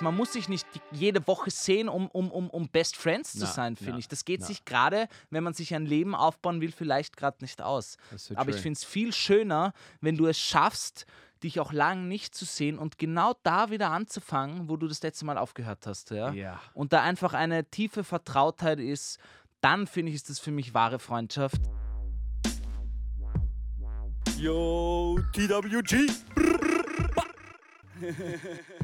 man muss sich nicht jede Woche sehen, um, um, um, um Best Friends zu Na, sein, finde ich. Das geht na. sich gerade, wenn man sich ein Leben aufbauen will, vielleicht gerade nicht aus. So Aber ich finde es viel schöner, wenn du es schaffst, dich auch lang nicht zu sehen und genau da wieder anzufangen, wo du das letzte Mal aufgehört hast. Ja? Ja. Und da einfach eine tiefe Vertrautheit ist, dann finde ich, ist das für mich wahre Freundschaft. Yo, TWG.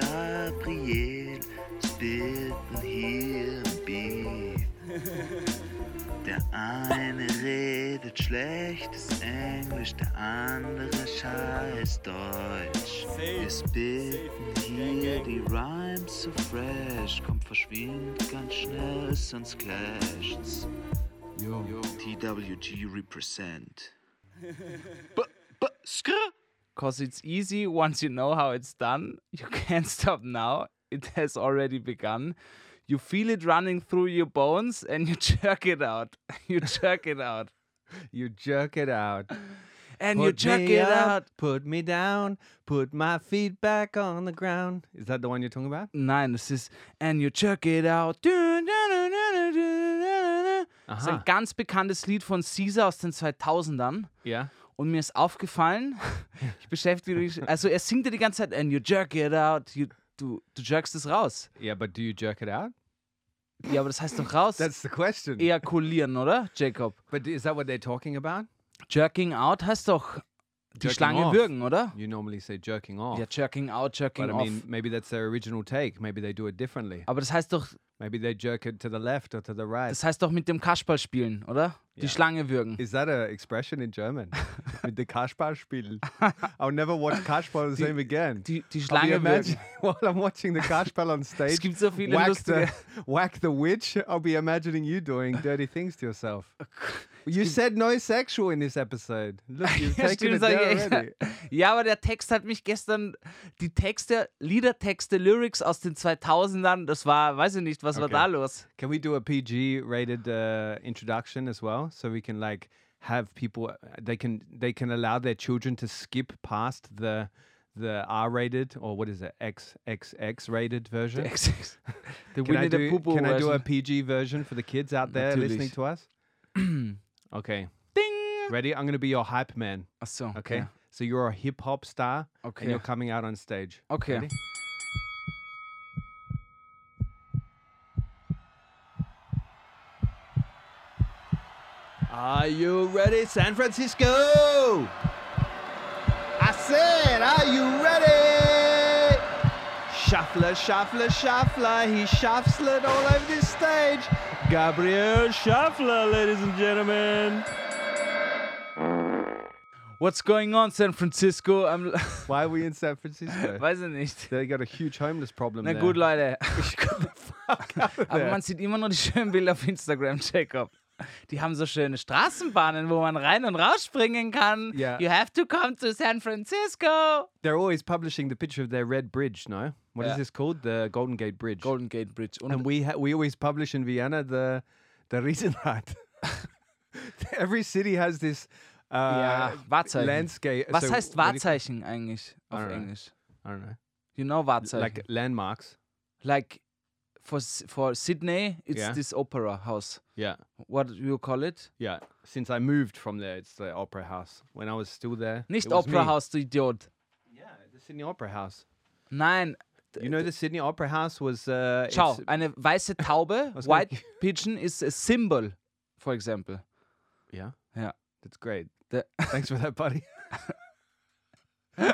Gabriel spitten hier im Beat. Der eine redet schlechtes Englisch, der andere scheiß Deutsch. Wir spitten hier die Rhymes so fresh, kommt verschwindet ganz schnell, sonst clasht's. Yo. TWG represent. But, but, skr! Because it's easy once you know how it's done. You can't stop now. It has already begun. You feel it running through your bones and you jerk it out. You jerk it out. You jerk it out. And you jerk it up, out. Put me down. Put my feet back on the ground. Is that the one you're talking about? Nein, es ist And you jerk it out. Das ist ein ganz bekanntes Lied von Caesar aus den 2000ern. Yeah. Und mir ist aufgefallen, ich beschäftige mich, also er singt ja die ganze Zeit, and you jerk it out, you, du, du jerkst es raus. Yeah, but do you jerk it out? Ja, aber das heißt doch raus. That's the question. Ejakulieren, oder, Jacob? But is that what they're talking about? Jerking out heißt doch die Schlange off. würgen, oder? You normally say jerking off. Ja, jerking out, jerking but I off. mean, maybe that's their original take. Maybe they do it differently. aber das heißt doch, Maybe they jerk it to the left or to the right. das heißt doch mit dem Kasperl spielen, oder? Die Ja. Schlange würgen. Is that a expression in German? Mit the Kasper spielen. I'll never watch Kasper the same again. Die, die I'll be Schlange würgen. imagine while I'm watching the Kasperl on stage. Es gibt so viele whack lustige. the, whack the witch. I'll be imagining you doing dirty things to yourself. You said no sexual in this episode. Look, you've Ja, taken stimmt, it there already. ja, aber der Text hat mich gestern, die Texte, Liedertexte, Lyrics aus den 2000ern, das war, weiß ich nicht, was war Okay. da los? Can we do a PG rated uh, introduction as well, so we can like have people they can they can allow their children to skip past the the R rated or what is it X X X rated version? the Can I Winnie the do Pooh can I do a. PG version for the kids out there listening to us? okay, Ding! ready? I'm gonna be your hype man. Okay, okay. so you're a hip hop star Okay. and you're coming out on stage. Okay. Ready? Are you ready, San Francisco? I said, are you ready? Shuffler, shuffler, shuffler, he shuffled all over this stage. Gabriel Shuffler, ladies and gentlemen. What's going on, San Francisco? I'm, Why are we in San Francisco? weiß ich nicht. They got a huge homeless problem Na there. gut, Leute. Aber man sieht immer nur die schönen Bilder auf Instagram, Jacob. Die haben so schöne Straßenbahnen, wo man rein und rausspringen kann. Ja. You have to come to San Francisco. They're always publishing the picture of their red bridge, no? What is Yeah. this called? The Golden Gate Bridge. Golden Gate Bridge. Und and we ha- we always publish in Vienna the the Riesenrad. Every city has this uh, ja, Wahrzeichen. landscape. Was so heißt what do you- Wahrzeichen eigentlich auf know. English? I don't know. You know Wahrzeichen. Like landmarks. like for for Sydney, it's Yeah. this opera house. Yeah, What do you call it? yeah. Since I moved from there, it's the Opera House. When I was still there, Nicht Opera. House, du Idiot. Yeah, the Sydney Opera House. Nein. You know, the Sydney Opera House was. Uh, Schau, eine weiße Taube, white pigeon is a symbol, for example. yeah, Ja. that's great. Der, Thanks for that, buddy.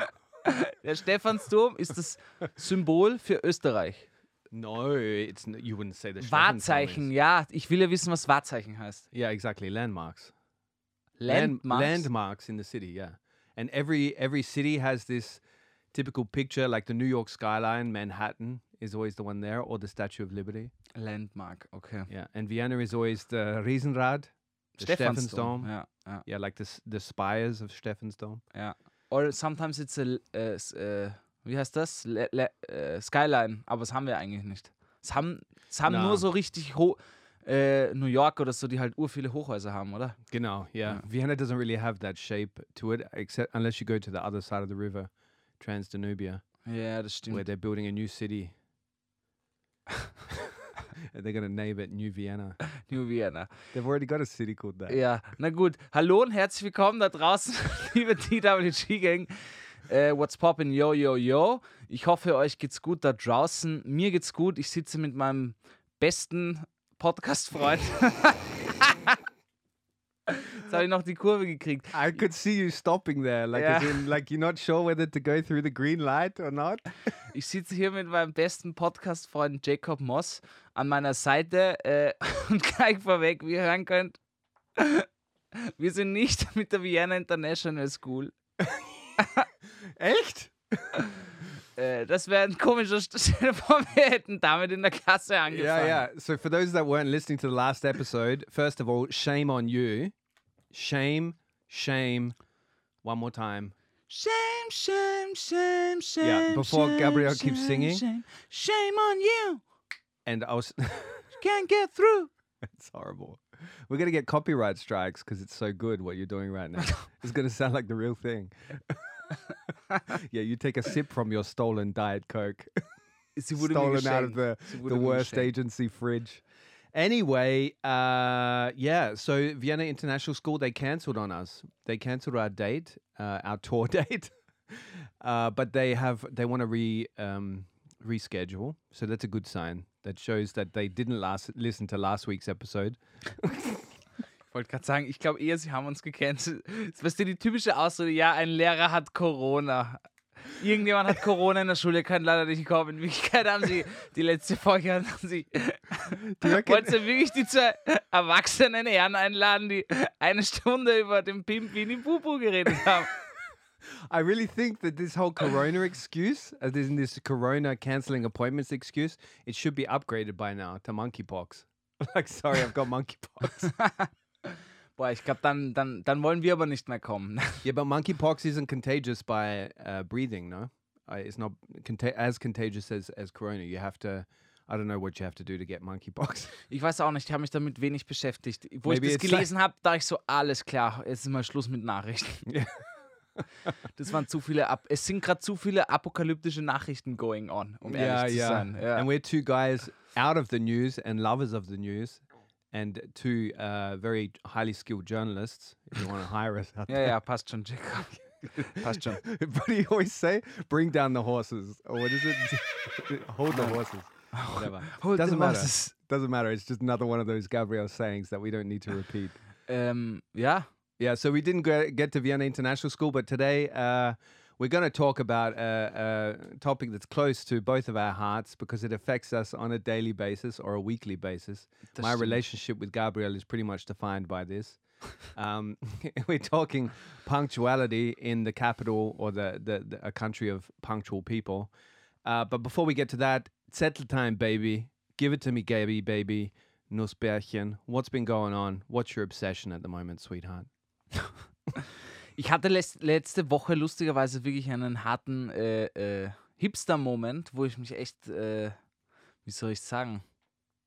der Stephansdom ist das Symbol für Österreich. No, it's you wouldn't say the Wahrzeichen, ja. Ich will ja wissen, was Wahrzeichen heißt. Yeah, exactly. Landmarks. Land- Landmarks. landmarks in the city, yeah. And every every city has this typical picture, like the New York skyline, Manhattan is always the one there, or the Statue of Liberty. Landmark, okay. Yeah, and Vienna is always the Riesenrad, the Stephansdom. Ja, ja, Yeah, like the the spires of Stephansdom. ja. Or sometimes it's a, l- s- äh, wie heißt das? Le, le, äh, Skyline, aber das haben wir eigentlich nicht. Es haben, es haben Na. nur so richtig ho äh, New York oder so, die halt ur viele Hochhäuser haben, oder? Genau, yeah. Yeah. Vienna doesn't really have that shape to it, except unless you go to the other side of the river, Transdanubia, Ja, das where stimmt. they're building a new city. and they're gonna name it New Vienna. New Vienna. They've already got a city called that. Ja, na gut. Hallo und herzlich willkommen da draußen, liebe TWG-Gang. Äh, what's poppin', yo, yo, yo. Ich hoffe, euch geht's gut da draußen. Mir geht's gut. Ich sitze mit meinem besten Podcast-Freund. Jetzt habe ich noch die Kurve gekriegt. I could see you stopping there, like Yeah. in, like you're not sure whether to go through the green light or not. Ich sitze hier mit meinem besten Podcast-Freund Jacob Moss an meiner Seite äh, und gleich vorweg, wie ihr hören könnt, wir sind nicht mit der Vienna International School. Echt? Äh, das wäre ein komischer St- Stell dir vor, wir hätten damit in der Klasse angefangen. Yeah, yeah. So for those that weren't listening to the last episode, first of all, shame on you. Shame, shame. One more time. Shame, shame, shame, shame. Yeah, before shame, Gabrielle keeps singing. Shame, shame on you. And I was can't get through. It's horrible. We're gonna get copyright strikes because it's so good what you're doing right now. it's gonna sound like the real thing. yeah, you take a sip from your stolen diet coke, stolen out of the the worst agency fridge. Anyway, uh, yeah. So Vienna International School they cancelled on us. They cancelled our date, uh, our tour date. Uh, but they have they want to re um, reschedule. So that's a good sign. That shows that they didn't last listen to last week's episode. Ich wollte gerade sagen, ich glaube eher, sie haben uns gecancelt. Weißt du, die typische Ausrede, ja, ein Lehrer hat Corona. Irgendjemand hat Corona in der Schule, kann leider nicht kommen. In Wirklichkeit haben sie die letzte Folge haben sie. Wollten sie wirklich die zwei erwachsenen Herren einladen, die eine Stunde über den Pimp Winnie Bubu geredet haben? I really think that this whole Corona excuse, as in this Corona canceling appointments excuse, it should be upgraded by now to monkeypox. like, sorry, I've got monkeypox. Boah, ich glaube, dann, dann, dann wollen wir aber nicht mehr kommen. yeah, but monkeypox isn't contagious by uh, breathing, no? Uh, it's not conta- as contagious as, as Corona. You have to, I don't know what you have to do to get monkeypox. Ich weiß auch nicht, ich habe mich damit wenig beschäftigt. Wo Maybe ich das like- gelesen habe, dachte ich so, alles klar, jetzt ist mal Schluss mit Nachrichten. Ja. Das waren zu viele, Ap es sind gerade zu viele apokalyptische Nachrichten going on, um ehrlich zu sein. Ja. And we're two guys out of the news and lovers of the news, and two uh, very highly skilled journalists. If you want to hire us out ja, there. passt schon, Jacob. what do you always say? Bring down the horses, or what is it? Hold the horses. Whatever. Hold Doesn't the matter. horses. Doesn't matter. It's just another one of those Gabriel sayings that we don't need to repeat. Ähm, ja, Yeah, so we didn't get to Vienna International School, but today uh, we're going to talk about a, a topic that's close to both of our hearts because it affects us on a daily basis or a weekly basis. das My relationship with Gabriel is pretty much defined by this. Um, we're talking punctuality in the capital or the, the, the a country of punctual people. Uh, but before we get to that, settle time, baby. Give it to me, Gaby, baby. Nussbärchen. What's been going on? What's your obsession at the moment, sweetheart? Ich hatte letzte Woche lustigerweise wirklich einen harten äh, äh, Hipster-Moment, wo ich mich echt, äh, wie soll ich sagen,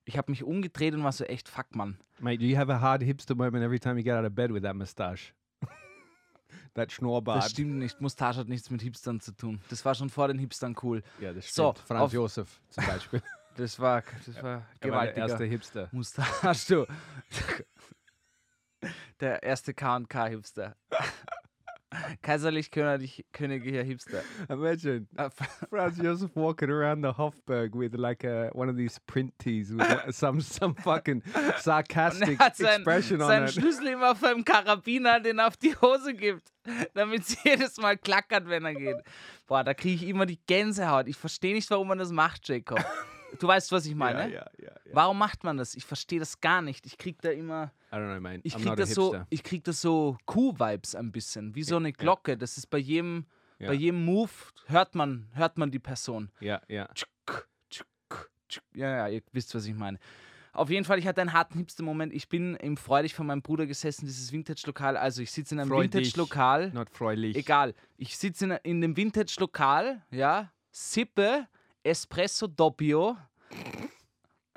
ich habe mich umgedreht und war so echt, fuck, Mann. Mate, do you have a hard hipster moment every time you get out of bed with that mustache? that Das Schnurrbart. stimmt nicht, Mustache hat nichts mit Hipstern zu tun. Das war schon vor den Hipstern cool. Ja, das So, stimmt. Franz auf- Josef zum Beispiel. Das war, das war Er war der gewaltiger erste Hipster. Mustache, du. Der erste K&K-Hipster. Kaiserlich königlich, königlicher Hipster. Imagine Ah, Franz Josef walking around the Hofburg with like a one of these print tees with some some fucking sarcastic hat seinen, expression on seinen it. Schlüssel immer auf einem Karabiner, den er auf die Hose gibt, damit es jedes Mal klackert, wenn er geht. Boah, da kriege ich immer die Gänsehaut. Ich verstehe nicht, warum man das macht, Jacob. Du weißt, was ich meine? Ja, ja, ja, ja. Warum macht man das? Ich verstehe das gar nicht. Ich krieg da immer, I don't know, man. ich I'm krieg das so, ich krieg das so Kuh-Vibes ein bisschen, wie so eine Glocke. Das ist bei jedem, bei jedem Move hört man, hört man die Person. Ja, ja. Ja, ja, ihr wisst, was ich meine. Auf jeden Fall, ich hatte einen harten Hipster-Moment. Ich bin im Freudig von meinem Bruder gesessen, dieses Vintage-Lokal. Also ich sitze in einem. Vintage-Lokal. Not freulich. Egal. Ich sitze in, in dem Vintage-Lokal, ja, sippe Espresso Doppio.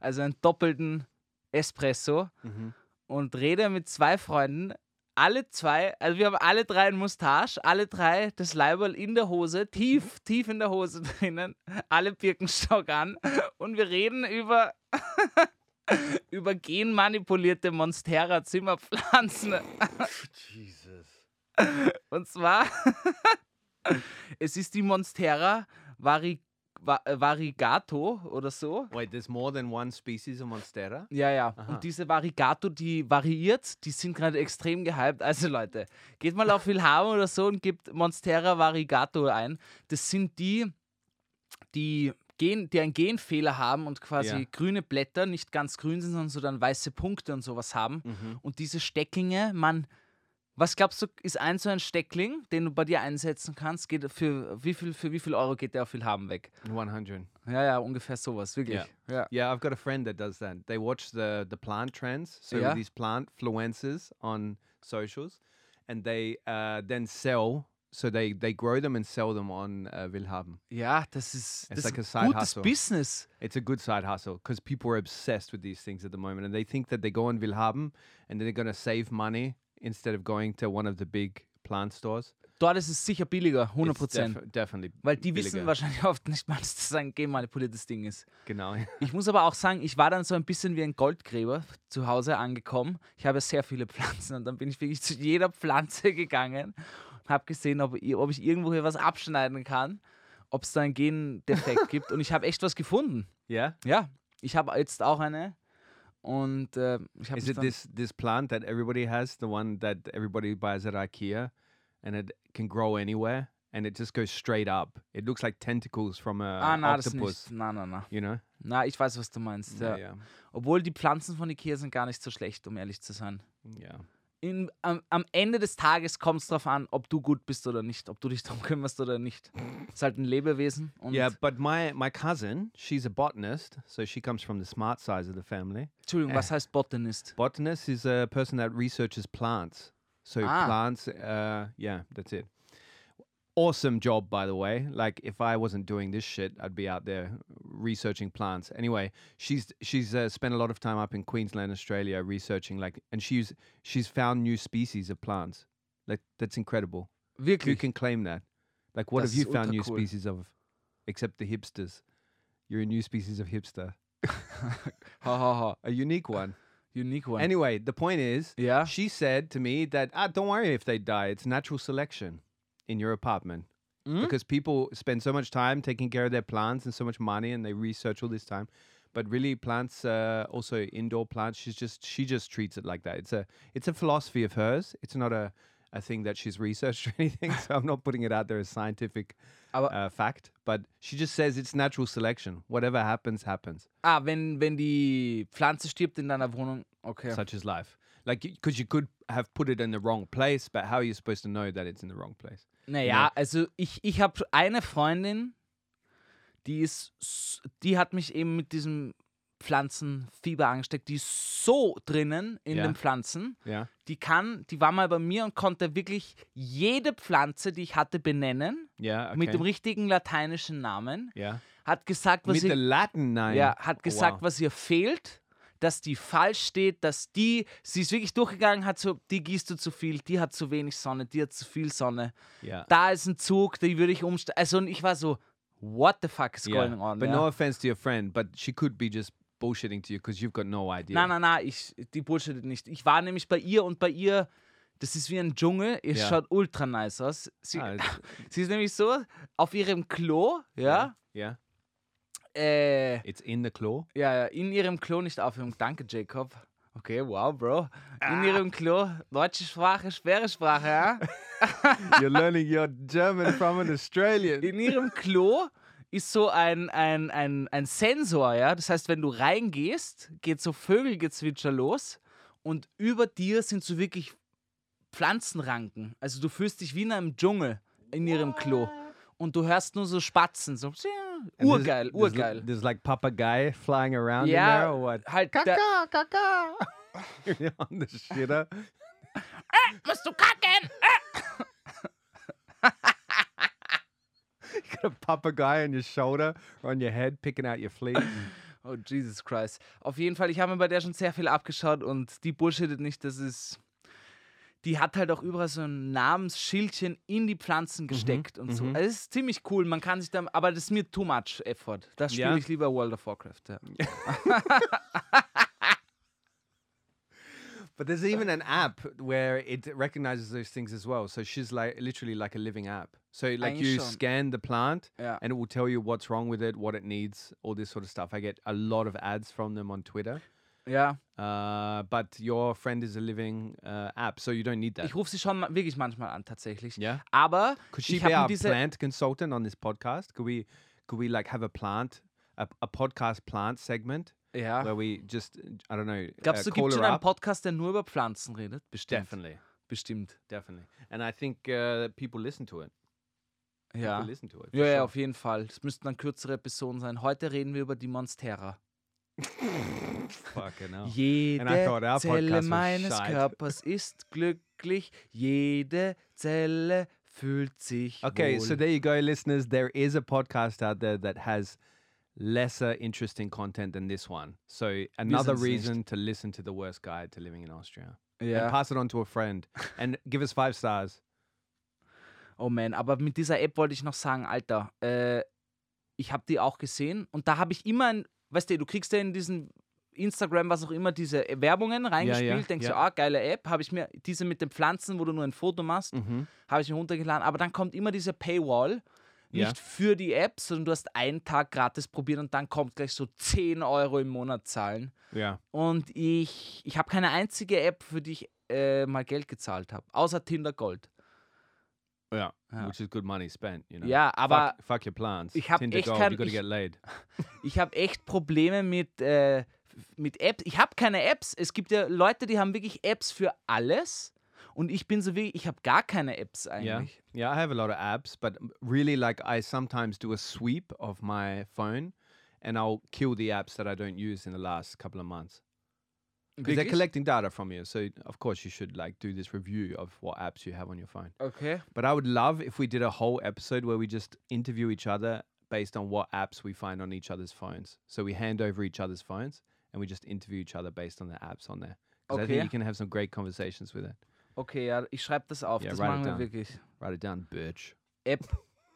also einen doppelten Espresso Mhm. und rede mit zwei Freunden. Alle zwei, also wir haben alle drei einen Mustache, alle drei das Leiberl in der Hose, tief, tief in der Hose drinnen, alle Birkenstock an und wir reden über, über genmanipulierte Monstera-Zimmerpflanzen. Jesus. Und zwar, es ist die Monstera vari, va, äh, varigato oder so. Wait, there's more than one species of Monstera? Ja, ja. Aha. Und diese Varigato, die variiert, die sind gerade extrem gehypt. Also Leute, geht mal auf Wilhelm oder so und gebt Monstera Varigato ein. Das sind die, die, Gen, die einen Genfehler haben und quasi Ja. grüne Blätter nicht ganz grün sind, sondern so dann weiße Punkte und sowas haben. Mhm. Und diese Stecklinge, man, was glaubst du, ist ein so ein Steckling, den du bei dir einsetzen kannst, geht für wie viel, für wie viel Euro geht der auf Wilhelm weg? 100. Ja, ja, ungefähr sowas, wirklich. Ja. ja. Yeah, I've got a friend that does that. They watch the the plant trends, so Yeah. these plant influencers on socials, and they uh, then sell. So they they grow them and sell them on uh, Willhaben. Ja, das ist, It's like a side hustle. Business. It's a good side hustle because people are obsessed with these things at the moment, and they think that they go on Willhaben and they're gonna save money instead of going to one of the big plant stores. Dort ist es sicher billiger, 100 It's Prozent. defi- definitely. Weil die wissen billiger. wahrscheinlich oft nicht mal, dass das ein genmanipuliertes Ding ist. Genau. Ich muss aber auch sagen, ich war dann so ein bisschen wie ein Goldgräber zu Hause angekommen. Ich habe sehr viele Pflanzen und dann bin ich wirklich zu jeder Pflanze gegangen und habe gesehen, ob, ich- ob ich irgendwo hier was abschneiden kann, ob es da einen Gendefekt gibt. Und ich habe echt was gefunden. yeah. Ja, ich habe jetzt auch eine. Und äh, ich habe Is it this this plant that everybody has, the one that everybody buys at IKEA, and it can grow anywhere, and it just goes straight up? It looks like tentacles from a Ah, na, das octopus. nicht. Na, na, na. You know? Na, ich weiß, was du meinst. Ja. yeah, Obwohl die Pflanzen von Ikea sind gar nicht so schlecht, um ehrlich zu sein. yeah. In, am, am Ende des Tages kommt es darauf an, ob du gut bist oder nicht, ob du dich darum kümmerst oder nicht. Ist halt ein Lebewesen. Und Yeah, but my my cousin, she's a botanist, so she comes from the smart side of the family. Entschuldigung, was heißt Botanist? Botanist is a person that researches plants. So Ah. plants, uh, yeah, that's it. Awesome job, by the way. Like if I wasn't doing this shit, I'd be out there researching plants. Anyway, she's she's uh, spent a lot of time up in Queensland, Australia, researching like, and she's she's found new species of plants. Like that's incredible. Wirklich? can claim that? Like, what Das have you found new cool. species of? Except the hipsters. You're a new species of hipster, Ha, ha, ha. a unique one. Unique one. Anyway, the point is, yeah, she said to me that ah, don't worry if they die. It's natural selection in your apartment Mhm. because people spend so much time taking care of their plants and so much money, and they research all this time. But really, plants, uh, also indoor plants, she's just she just treats it like that. It's a it's a philosophy of hers. It's not a a thing that she's researched or anything. so I'm not putting it out there as scientific uh, fact. But she just says it's natural selection. Whatever happens, happens. Ah, wenn, wenn die Pflanze stirbt in deiner Wohnung. Okay. Such is life. Like, because you could have put it in the wrong place, but how are you supposed to know that it's in the wrong place? Naja, also ich, ich habe eine Freundin, die ist, die hat mich eben mit diesem Pflanzenfieber angesteckt, die ist so drinnen in Ja. den Pflanzen. Yeah. Die kann, die war mal bei mir und konnte wirklich jede Pflanze, die ich hatte, benennen, Yeah. Okay. mit dem richtigen lateinischen Namen. Hat gesagt, was the ihr, Latin name. ja, hat Oh, gesagt, wow. was ihr fehlt, dass die falsch steht, dass die, sie ist wirklich durchgegangen, hat so, die gießt du zu viel, die hat zu wenig Sonne, die hat zu viel Sonne Yeah. da ist ein Zug, die würde ich umstellen. Also und ich war so, what the fuck is yeah. going on? But ja. no offense to your friend, but she could be just bullshitting to you because you've got no idea. Nein, nein, nein, ich, die bullshittet nicht. Ich war nämlich bei ihr und bei ihr, das ist wie ein Dschungel, es Ja. schaut ultra nice aus. Sie, Ah, sie ist nämlich so, auf ihrem Klo, ja, yeah. Äh, It's in the claw. ja, ja, in ihrem Klo, nicht auf ihrem, danke Jacob. Okay, wow, Bro. In ihrem Klo, deutsche Sprache, schwere Sprache, ja. You're learning your German from an Australian. In ihrem Klo ist so ein, ein, ein, ein Sensor, ja. Das heißt, wenn du reingehst, geht so Vögelgezwitscher los und über dir sind so wirklich Pflanzenranken. Also du fühlst dich wie in einem Dschungel in ihrem Klo. Und du hörst nur so Spatzen. So, there's- urgeil, there's, urgeil. There's like papagei flying around in Ja, there or what? halt. Kaka, kaka. You're on the shitter. musst du kacken? You got a papagei on your shoulder or on your head picking out your fleas. Oh, Jesus Christ. Auf jeden Fall, ich habe mir bei der schon sehr viel abgeschaut und die bullshittet nicht, das ist. Die hat halt auch überall so ein Namensschildchen in die Pflanzen gesteckt und so. mhm. Also, es ist ziemlich cool. Man kann sich da. Aber das ist mir too much effort. Da spiele Ja? ich lieber World of Warcraft. Ja. But there's even an app where it recognizes those things as well. So she's like literally like a living app. So like Eigentlich you schon. scan the plant Ja. and it will tell you what's wrong with it, what it needs, all this sort of stuff. I get a lot of ads from them on Twitter. Ja. Uh, but your friend is a living uh, app, so you don't need that. Ich rufe sie schon wirklich manchmal an, tatsächlich. Yeah. Aber Could she ich be our plant consultant on this podcast? Could we could we like have a plant a, a podcast plant segment Ja. where we just I don't know Glaubst uh, du, gibt es schon einen? Podcast, der nur über Pflanzen redet? Bestimmt. Definitely, Bestimmt. definitely. And I think uh, people listen to it. Ja. People listen to it. Ja, ja, sure. auf jeden Fall. Es müssten dann kürzere Episoden sein. Heute reden wir über die Monstera. Fucking hell. Jede thought Zelle meines shite. Körpers ist glücklich. Jede Zelle fühlt sich Okay, wohl. so there you go, listeners. There is a podcast out there that has lesser interesting content than this one. So another sind's nicht. reason to listen to the worst guide to living in Austria. ja. And pass it on to a friend and give us five stars. Oh man, aber mit dieser App wollte ich noch sagen, Alter, äh, ich habe die auch gesehen und da habe ich immer, ein, weißt du, du kriegst ja in diesen Instagram, was auch immer, diese Werbungen reingespielt, denkst ja. du, ah, geile App, habe ich mir diese mit den Pflanzen, wo du nur ein Foto machst, Mhm. habe ich mir runtergeladen, aber dann kommt immer diese Paywall, nicht Ja. für die App, sondern du hast einen Tag gratis probiert und dann kommt gleich so 10 Euro im Monat zahlen. Yeah. Und ich, ich habe keine einzige App, für die ich äh, mal Geld gezahlt habe, außer Tinder Gold. Yeah. Ja. Which is good money spent, you know. Ja, aber fuck, fuck your plants. ich hab Tinder echt kein- you gotta ich- get laid. ich habe echt Probleme mit, äh, mit Apps. Ich habe keine Apps. Es gibt ja Leute, die haben wirklich Apps für alles. Und ich bin so wie, ich habe gar keine Apps Yeah. eigentlich. Yeah, I have a lot of apps, but really like I sometimes do a sweep of my phone and I'll kill the apps that I don't use in the last couple of months. Because they're collecting data from you. So of course you should like do this review of what apps you have on your phone. Okay. But I would love if we did a whole episode where we just interview each other based on what apps we find on each other's phones. So we hand over each other's phones and we just interview each other based on the apps on there. Because I think you can have some great conversations with it. Okay, ja, ich schreibe das auf. Ja, das write it machen wir down. wirklich. Write it down, bitch. App,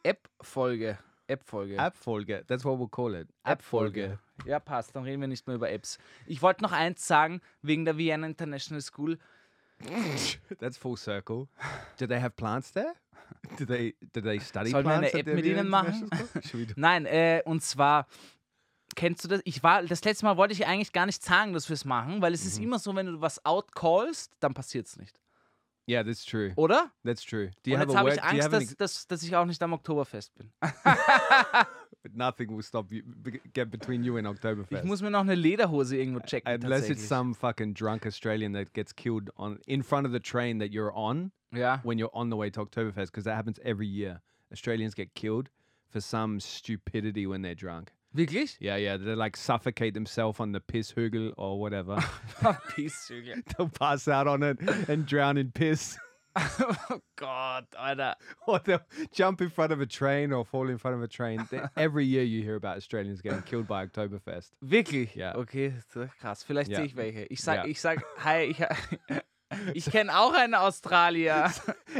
App-Folge. App-Folge. App-Folge. That's what we'll call it. App-Folge. Ja, passt. Dann reden wir nicht mehr über Apps. Ich wollte noch eins sagen, wegen der Vienna International School. That's full circle. Do they have plants there? Do they do they study Sollen wir eine plants? at App mit ihnen machen? We Nein, äh, und zwar, kennst du das? Ich war, das letzte Mal wollte ich eigentlich gar nicht sagen, dass wir es machen, weil es Mhm. ist immer so, wenn du was outcallst, dann passiert es nicht. Yeah, that's true. Oder? That's true. Do you und have jetzt habe ich Angst, dass, dass, dass ich auch nicht am Oktoberfest bin. ex- nothing will stop you get between you and Oktoberfest. Ich muss mir noch eine Lederhose irgendwo checken. Unless it's some fucking drunk Australian that gets killed on in front of the train that you're on Ja. when you're on the way to Oktoberfest, because that happens every year. Australians get killed for some stupidity when they're drunk. Wirklich? Yeah, yeah, they like suffocate themselves on the pisshugel or whatever. Pisshügel. They'll pass out on it and drown in piss. oh Gott, Alter. or they'll jump in front of a train or fall in front of a train. Every year you hear about Australians getting killed by Oktoberfest. Wirklich? Ja. Okay, so krass. Vielleicht Ja. sehe ich welche. Ich sag, Ja. ich sag, hi, ich, ich kenne auch einen Australier.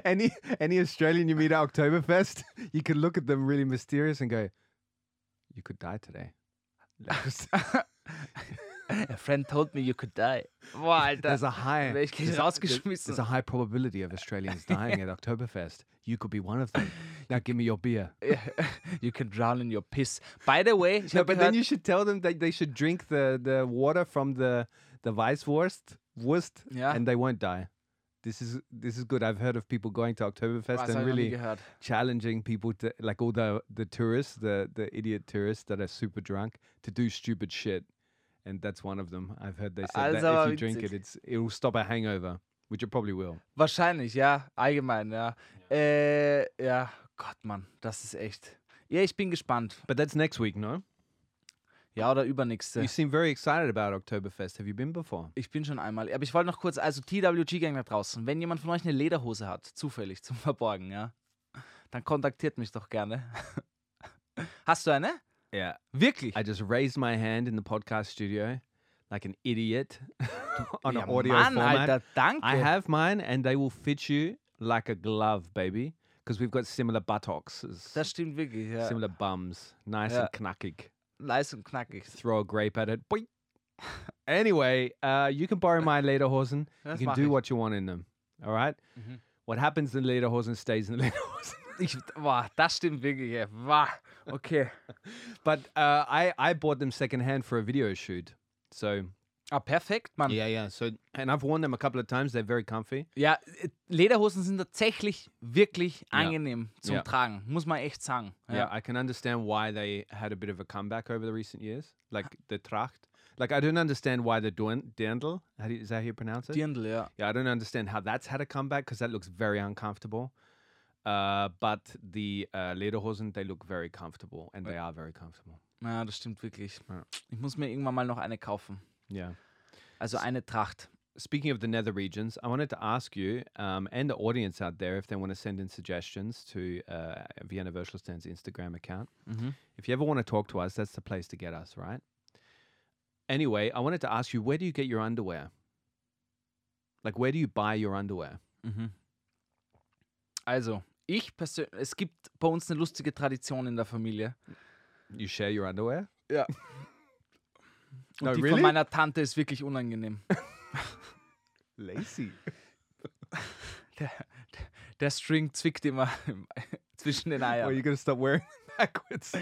Any any Australian you meet at Oktoberfest, you can look at them really mysterious and go, "You could die today." A friend told me you could die. Boah, Alter. there's a high there's a- rausgeschmissen. There's a high probability of Australians dying at Oktoberfest. You could be one of them. Now give me your beer. you can drown in your piss. By the way, No, but then you should tell them that they should drink the, the water from the the Weisswurst Wurst Ja. and they won't die. This is this is good. I've heard of people going to Oktoberfest hab and nie really challenging people to like all the the tourists, the the idiot tourists that are super drunk to do stupid shit. And that's one of them. I've heard they said Also that if you drink it, it's it will stop a hangover, which it probably will. Wahrscheinlich, ja. Allgemein, ja. Äh, ja, Gott, Mann, das ist echt. Ja, ich bin gespannt. But that's next week, no? Ja, oder übernächste. You seem very excited about Oktoberfest. Have you been before? Ich bin schon einmal. Aber ich wollte noch kurz, also TWG-Gang da draußen, wenn jemand von euch eine Lederhose hat, zufällig zum Verborgen, ja, dann kontaktiert mich doch gerne. Hast du eine? Yeah. Wirklich? I just raised my hand in the podcast studio like an idiot on ja, an audio Mann, format. Alter, danke. I have mine and they will fit you like a glove, baby. Because we've got similar buttocks, das stimmt wirklich, ja. similar bums. Nice Ja. and knackig. Nice und knackig. Throw a grape at it. Boing. anyway, uh, you can borrow my Lederhosen. You can do what you want in them. All right? Mhm. What happens in Lederhosen stays in the Lederhosen. Ich, boah, das stimmt wirklich, ja. Wow. Okay. but uh, I, I bought them secondhand for a video shoot. So, Ah, perfekt, Mann. yeah, yeah. So, and I've worn them a couple of times. They're very comfy. Ja, äh, Lederhosen sind tatsächlich wirklich Ja. angenehm zum Ja. Tragen, muss man echt sagen. Yeah, I can understand why they had a bit of a comeback over the recent years, like the Tracht. Like I don't understand why the Dirndl, how do you, is that how you pronounce it? Dirndl, ja. Yeah, I don't understand how that's had a comeback because that looks very uncomfortable. Uh, but the uh, Lederhosen, they look very comfortable and they are very comfortable. Ja, das stimmt wirklich. Ja. Ich muss mir irgendwann mal noch eine kaufen. Yeah. Also eine Tracht. Speaking of the nether regions, I wanted to ask you um, and the audience out there if they want to send in suggestions to uh, Vienna Virtual Stand's Instagram account. Mhm. If you ever want to talk to us, that's the place to get us, right? Anyway, I wanted to ask you, where do you get your underwear? Like, where do you buy your underwear? Mhm. Also, ich persönlich, es gibt bei uns eine lustige Tradition in der Familie. You share your underwear? Ja. Und No, die really? von meiner Tante ist wirklich unangenehm. Lazy. Der, der, der String zwickt immer zwischen den Eiern. Or you gonna stop wearing backwards?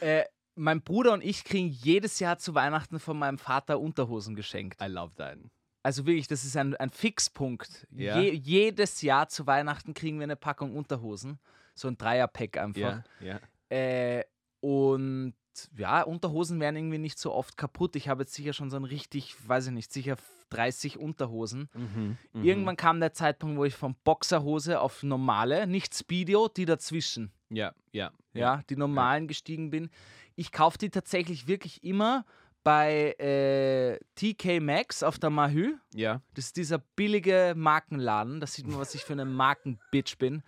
Äh, mein Bruder und ich kriegen jedes Jahr zu Weihnachten von meinem Vater Unterhosen geschenkt. I love that. Also wirklich, das ist ein, ein Fixpunkt. Ja. Je, jedes Jahr zu Weihnachten kriegen wir eine Packung Unterhosen. So ein Dreier-Pack einfach. Yeah, yeah. Äh, und ja, Unterhosen werden irgendwie nicht so oft kaputt. Ich habe jetzt sicher schon so ein richtig, weiß ich nicht, sicher 30 Unterhosen. Mhm, Irgendwann kam der Zeitpunkt, wo ich von Boxerhose auf normale, nicht Speedo, die dazwischen, Yeah, yeah, ja, die normalen gestiegen bin. Ich kaufe die tatsächlich wirklich immer bei äh, TK Maxx auf der Mahü. yeah, Das ist dieser billige Markenladen. Da sieht man, was ich für eine Markenbitch bin.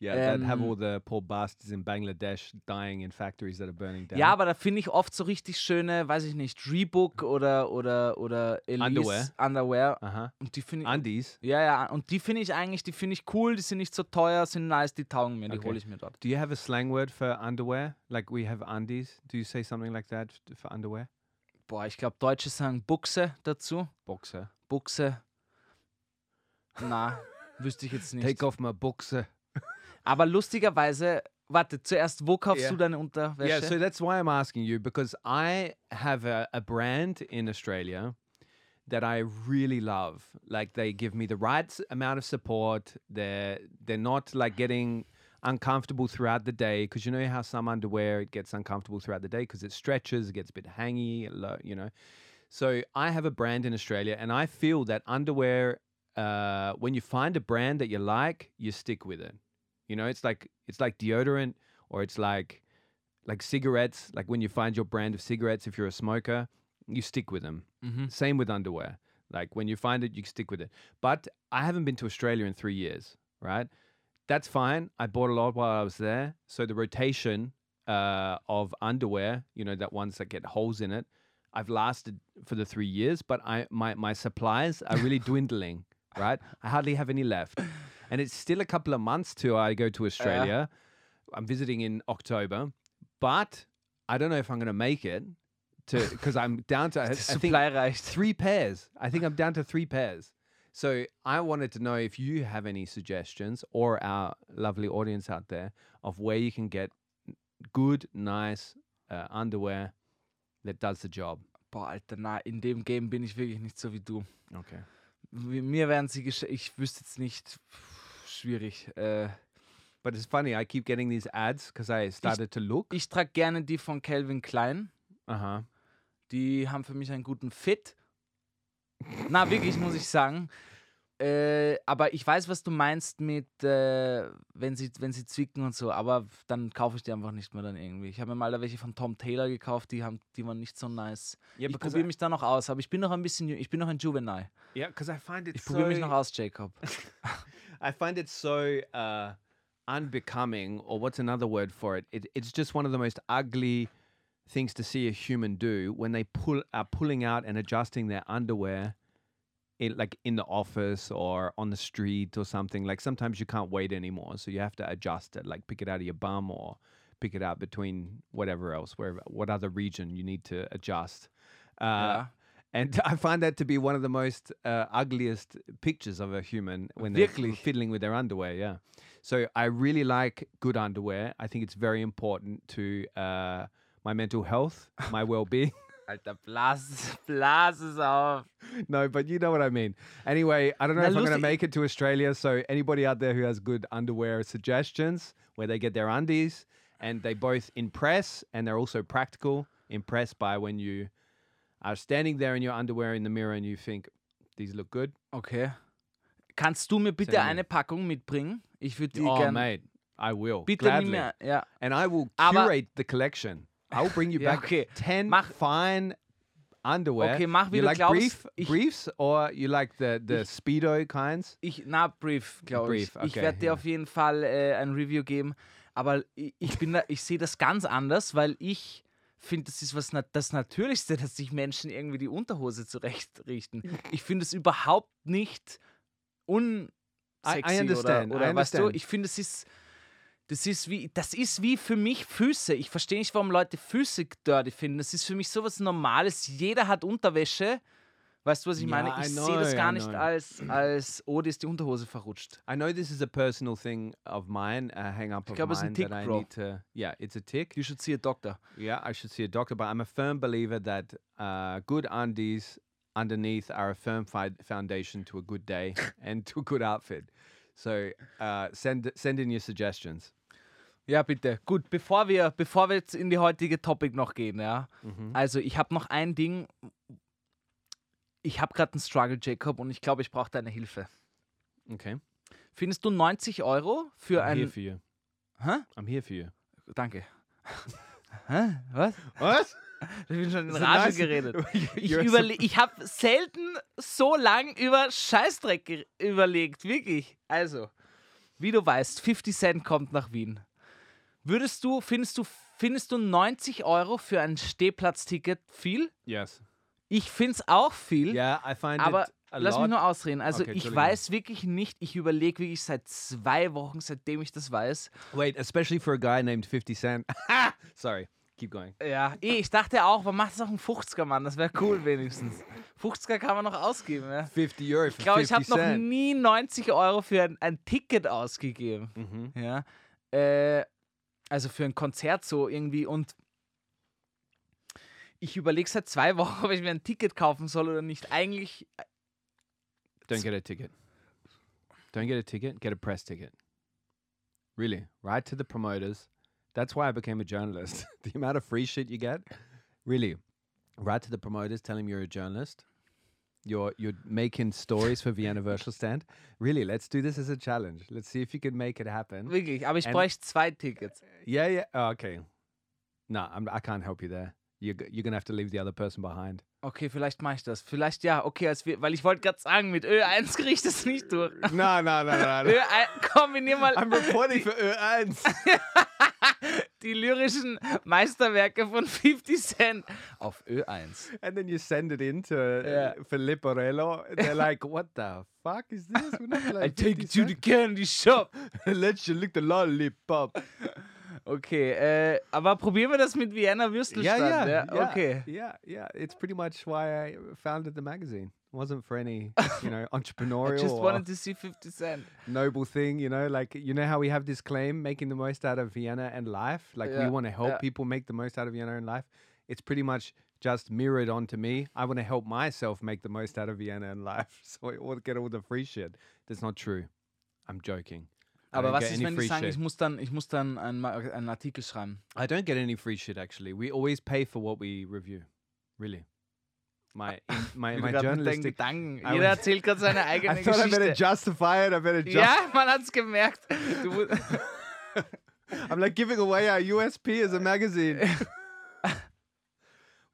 Yeah. that have all the poor bastards in Bangladesh dying in factories that are burning down. Ja, aber da finde ich oft so richtig schöne, weiß ich nicht, Reebok oder oder oder Elise Underwear. Underwear. Huh. Und die finde ich Undies. ja ja und die finde ich eigentlich, die finde ich cool, die sind nicht so teuer, sind nice, die taugen mir, die Okay. hole ich mir dort. Do you have a slang word for underwear? Like we have undies. Do you say something like that for underwear? Boah, ich glaube Deutsche sagen Buchse dazu. Boxer. Buchse. Na, wüsste ich jetzt nicht. Take off my boxer. Aber lustigerweise, warte, zuerst, wo kaufst Ja. du deine Unterwäsche? Yeah, so that's why I'm asking you because I have a, a brand in Australia that I really love. Like they give me the right amount of support. They're they're not like getting uncomfortable throughout the day because you know how some underwear it gets uncomfortable throughout the day because it stretches, it gets a bit hangy, you know. So I have a brand in Australia, and I feel that underwear. Uh, when you find a brand that you like, you stick with it. You know, it's like it's like deodorant or it's like like cigarettes. Like when you find your brand of cigarettes, if you're a smoker, you stick with them. Mhm. Same with underwear. Like when you find it, you stick with it. But I haven't been to Australia in three years, right? That's fine. I bought a lot while I was there. So the rotation uh, of underwear, you know, that ones that get holes in it, I've lasted for the three years, but I my, my supplies are really dwindling, right? I hardly have any left. And it's still a couple of months till I go to Australia. I'm visiting in October, but I don't know if I'm going to make it to because I'm down to I, I think three pairs. I think I'm down to three pairs. So I wanted to know if you have any suggestions or our lovely audience out there of where you can get good, nice uh, underwear that does the job. Boah, Alter, na, in dem Game bin ich wirklich nicht so wie du. Okay. Mir werden sie ich wüsste jetzt nicht, pff, schwierig. Äh, But it's funny. I keep getting these ads because I started to look. ich trage gerne die von Calvin Klein. Huh. Die haben für mich einen guten Fit. Na, wirklich, muss ich sagen. Äh, aber ich weiß, was du meinst mit, äh, wenn, sie, wenn sie zwicken und so, aber dann kaufe ich die einfach nicht mehr dann irgendwie. Ich habe mir mal da welche von Tom Taylor gekauft, die, haben, die waren nicht so nice. Yeah, ich probiere mich da noch aus, aber ich bin noch ein bisschen, ich bin noch ein Juvenile. Yeah, because I find it Ich probiere mich so- noch aus, Jacob. I find it so uh, unbecoming, or what's another word for it? it? It's just one of the most ugly things to see a human do when they pull are pulling out and adjusting their underwear, in, like in the office or on the street or something. Like sometimes you can't wait anymore, so you have to adjust it, like pick it out of your bum or pick it out between whatever else, wherever what other region you need to adjust. Uh, Ja. And I find that to be one of the most uh, ugliest pictures of a human when they're Wirklich? fiddling with their underwear. Yeah. So I really like good underwear. I think it's very important to uh, my mental health, my well-being. Alter, blas, blas es auf. no, but you know what I mean. Anyway, I don't know Na, if I'm going to make it to Australia. So anybody out there who has good underwear suggestions where they get their undies and they both impress and they're also practical, impressed by when you are standing there in your underwear in the mirror and you think these look good. Okay. Kannst du mir bitte Send me. eine Packung mitbringen? Ich würde die oh, gerne. mate, I will Bitte gladly, mehr. Ja. and I will Aber- curate the collection. I'll bring you Ja, back okay. ten Mach- fine underwear. Okay, mach, wie you du like glaubst. brief, Ich- briefs or you like the the Ich- speedo kinds? Ich, na, Brief, glaube ich. Brief, ich okay, werde dir auf jeden Fall äh, ein Review geben. Aber ich, ich bin da, ich sehe das ganz anders, weil ich finde, das ist was das Natürlichste, dass sich Menschen irgendwie die Unterhose zurechtrichten. Ich finde es überhaupt nicht unsexy I- I understand, oder, I oder weißt du, ich finde, es ist das ist wie das ist wie für mich Füße. Ich verstehe nicht, warum Leute Füße dirty finden. Das ist für mich sowas Normales. Jeder hat Unterwäsche. Weißt du, was ich meine? I Ich know, sehe das gar nicht als, als, oh, dir ist die Unterhose verrutscht. I know this is a personal thing of mine, a hang up of glaub, es ist ein mine Tick, Bro. to. Yeah, it's a tick. You should see a doctor. Yeah, I should see a doctor, but I'm a firm believer that uh, good undies underneath are a firm fi- foundation to a good day and to a good outfit. So uh, send send in your suggestions. Ja, bitte. Gut, bevor wir, bevor wir jetzt in die heutige Topic noch gehen, ja. Also, ich habe noch ein Ding. Ich habe gerade einen Struggle, Jacob, und ich glaube, ich brauche deine Hilfe. Okay, Findest du 90 Euro für I'm here ein. for you. Hä? I'm here for you. Danke. Hä? Was? What? Ich bin schon in Rage nice. geredet. Ich, überle ich habe selten so lang über Scheißdreck überlegt, wirklich. Also, wie du weißt, 50 Cent kommt nach Wien. Würdest du, findest du, findest du 90 Euro für ein Stehplatzticket viel? Yes. Ich finde es auch viel, Yeah, I find aber lass mich nur ausreden. Also, Okay, ich weiß wirklich nicht, ich überlege wirklich seit zwei Wochen, seitdem ich das weiß. Wait, especially for a guy named 50 Cent. Sorry, keep going. Ja, eh, ich dachte auch, man macht es auch einen 50er, Mann, das wäre cool wenigstens. 50er kann man noch ausgeben, ja. 50 Euro for Ich glaube, ich 50 habe noch nie 90 Euro für ein, ein Ticket ausgegeben. Mhm. Ja. Äh, also für ein Konzert so irgendwie. Und ich überlege seit zwei Wochen, ob ich mir ein Ticket kaufen soll oder nicht. Eigentlich, Don't get a ticket. Don't get a ticket. Get a press ticket. Really, write to the promoters. That's why I became a journalist. the amount of free shit you get. Really, write to the promoters. Tell them you're a journalist. You're you're making stories for Vienna Virtual Stand. Really, let's do this as a challenge. Let's see if you can make it happen. wirklich. Aber ich And- bräuchte zwei Tickets. Yeah, yeah. Oh, okay. No, I'm, I can't help you there. You're you're gonna have to leave the other person behind. Okay, vielleicht mache ich das. Vielleicht ja. Okay, als wir, weil ich wollte gerade sagen, mit Ö1 kriege ich das nicht durch. No, no. no. Ö1, kombinier mal I'm reporting for Ö1. die lyrischen Meisterwerke von 50 Cent auf Ö1. And then you send it in to uh, Yeah. Filippo Rello. They're like, what the fuck is this? Not I like take 50 it to the candy shop. Let you lick the lollipop. Okay, äh, aber probieren wir das mit Vienna Würstelstand. Yeah, yeah, yeah. Okay. Yeah, yeah. It's pretty much why I founded the magazine. It wasn't for any, you know, entrepreneurial. I just wanted to see 50 Cent. noble thing, you know, like you know how we have this claim making the most out of Vienna and life? Like we want to help yeah. people make the most out of Vienna and life. It's pretty much just mirrored onto me. I want to help myself make the most out of Vienna and life. So I get all the free shit. That's not true. I'm joking. Aber was ist, wenn die sagen, shit. ich muss dann, ich muss dann einen, einen Artikel schreiben? I don't get any free shit actually. We always pay for what we review. Really. my in, my my journalistic. Gedanken. Jeder was- erzählt gerade seine eigene I thought I better Geschichte. justify it. I better just. Ja, man hat's gemerkt. Du, I'm like giving away our USP as a magazine. we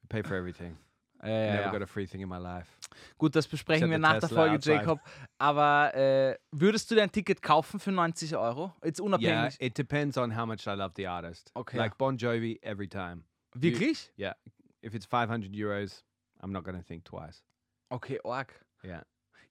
pay for everything. Ja, ja, Never ja. got a free thing in my life. Gut, das besprechen wir nach der Tesla Folge, outside. Jacob. Aber äh, würdest du dein Ticket kaufen für 90 Euro? Jetzt Yeah, unabhängig. it depends on how much I love the artist. Okay. Like Bon Jovi, every time. Wirklich? Yeah. If it's 500 euros, I'm not to think twice. Okay, arg. Yeah.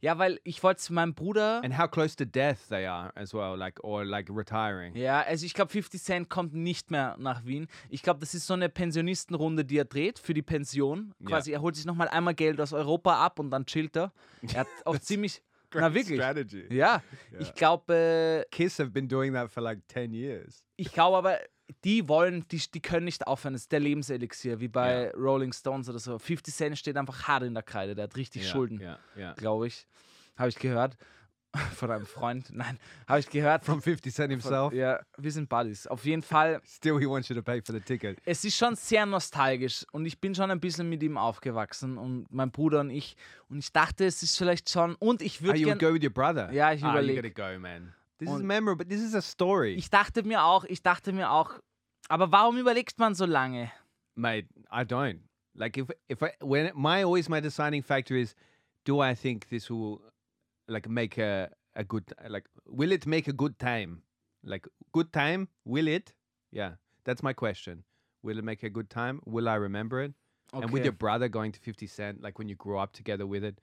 Ja, weil ich wollte es meinem Bruder. And how close to death they are as well, like or like retiring. Ja, also ich glaube, 50 Cent kommt nicht mehr nach Wien. Ich glaube, das ist so eine Pensionistenrunde, die er dreht für die Pension. Quasi, er holt sich nochmal einmal Geld aus Europa ab und dann chillt er. Er hat auch ziemlich. Na wirklich. strategy. Ja, ich glaube, äh, Kiss have been doing that for like 10 years. ich glaube aber, die wollen, die, die können nicht aufhören. Das ist der Lebenselixier, wie bei Ja. Rolling Stones oder so. 50 Cent steht einfach hart in der Kreide, der hat richtig Yeah, Schulden, yeah. glaube ich. Habe ich gehört. Von einem Freund. Nein, habe ich gehört. From 50 Cent Von, himself. ja, wir sind Buddies. Auf jeden Fall, Still, he wants you to pay for the ticket. es ist schon sehr nostalgisch und ich bin schon ein bisschen mit ihm aufgewachsen und mein Bruder und ich. Und ich dachte, es ist vielleicht schon. Und ich würde you would gerne. go with your brother? Ja, ich ah, you überleg. gotta go, man. This is Und- memorable. This is a story. Ich dachte mir auch, ich dachte mir auch, aber warum überlegt man so lange? Mate, I don't. Like if if I when my always my deciding factor is do I think this will like make a a good like will it make a good time? Like good time, will it? Yeah. That's my question. Will it make a good time? Will I remember it? And with Okay. your brother going to 50 Cent, like when you grow up together with it,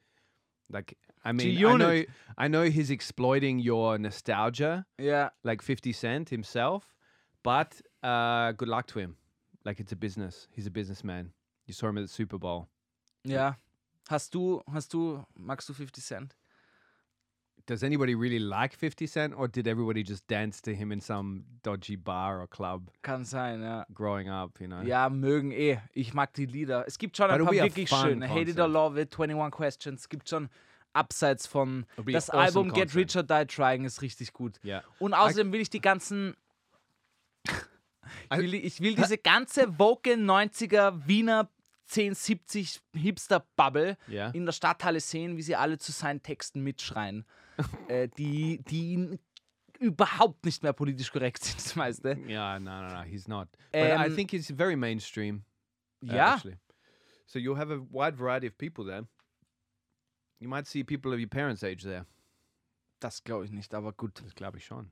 like I mean, I know, I know he's exploiting your nostalgia, Yeah, like 50 Cent himself, but uh, good luck to him. Like it's a business. He's a businessman. You saw him at the Super Bowl. Yeah. Hast du, hast du, magst du 50 Cent? Does anybody really like 50 Cent, or did everybody just dance to him in some dodgy bar or club Kann sein, ja. growing up? You know. Ja, mögen eh. Ich mag die Lieder. Es gibt schon But ein paar wirklich schöne. Hate It or. Love It, 21 Questions. Es gibt schon abseits von. Das awesome Album Get. Rich or Die Trying ist richtig gut. Yeah. Und außerdem will ich die ganzen. Ich will, ich will diese ganze woke 90er Wiener 1070 Hipster-Bubble Yeah. in der Stadthalle sehen, wie sie alle zu seinen Texten mitschreien. äh, die, die überhaupt nicht mehr politisch korrekt sind, das meiste. Yeah. No, no, no. He's not. But I Um, think he's very mainstream. uh, Ja, actually. So you'll have a wide variety of people there. You might see people of your parents' age there. das glaube ich nicht, aber gut. Das glaube ich schon.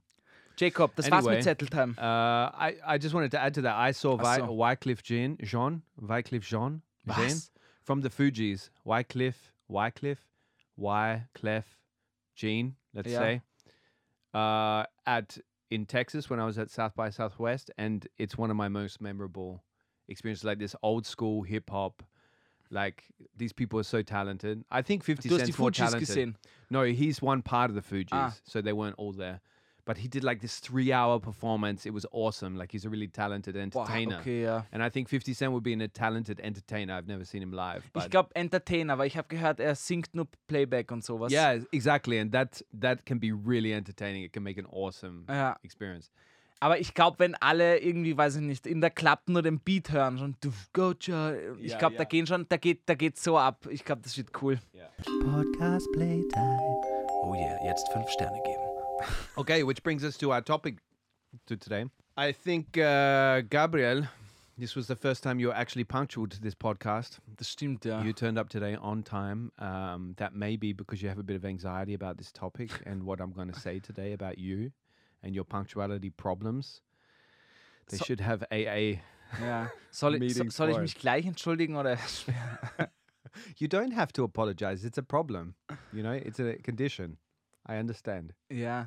Jacob, das war's Anyway. mit Zetteltime. Uh, I, I just wanted to add to that. I saw Vi- so. Wycliffe Jean, Jean, Wycliffe Jean, Jean from the Fugees. Wycliffe, Wycliffe, Wycliffe Jean, let's Yeah. say, uh, at in Texas when I was at South by Southwest, and it's one of my most memorable experiences. Like this old school hip hop. Like these people are so talented. I think Fifty Du hast die Cent's more talented. gesehen. No, he's one part of the Fugees, Ah. so they weren't all there. But he did like this three-hour performance. It was awesome. Like he's a really talented entertainer. okay, ja. And I think 50 Cent would be a talented entertainer. I've never seen him live. Ich glaube Entertainer, weil ich habe gehört, er singt nur Playback und sowas. yeah, exactly. And that that can be really entertaining. It can make an awesome Ja. experience. Aber ich glaube, wenn alle irgendwie, weiß ich nicht, in der Club nur den Beat hören, schon du Gotcha, ich glaube, da ja. gehen schon, da geht, da geht so ab. Ich glaube, das wird cool. Podcast Playtime. Oh yeah, jetzt fünf Sterne geben. Okay, which brings us to our topic to today. I think uh, Gabriel, this was the first time you were actually punctual to this podcast. Das stimmt, ja. You turned up today on time. Um, that may be because you have a bit of anxiety about this topic and what I'm going to say today about you and your punctuality problems. They So- should have AA. ja. Soll, ich, so, soll ich mich gleich entschuldigen oder? You don't have to apologize. It's a problem. You know, it's a condition. I understand. Yeah.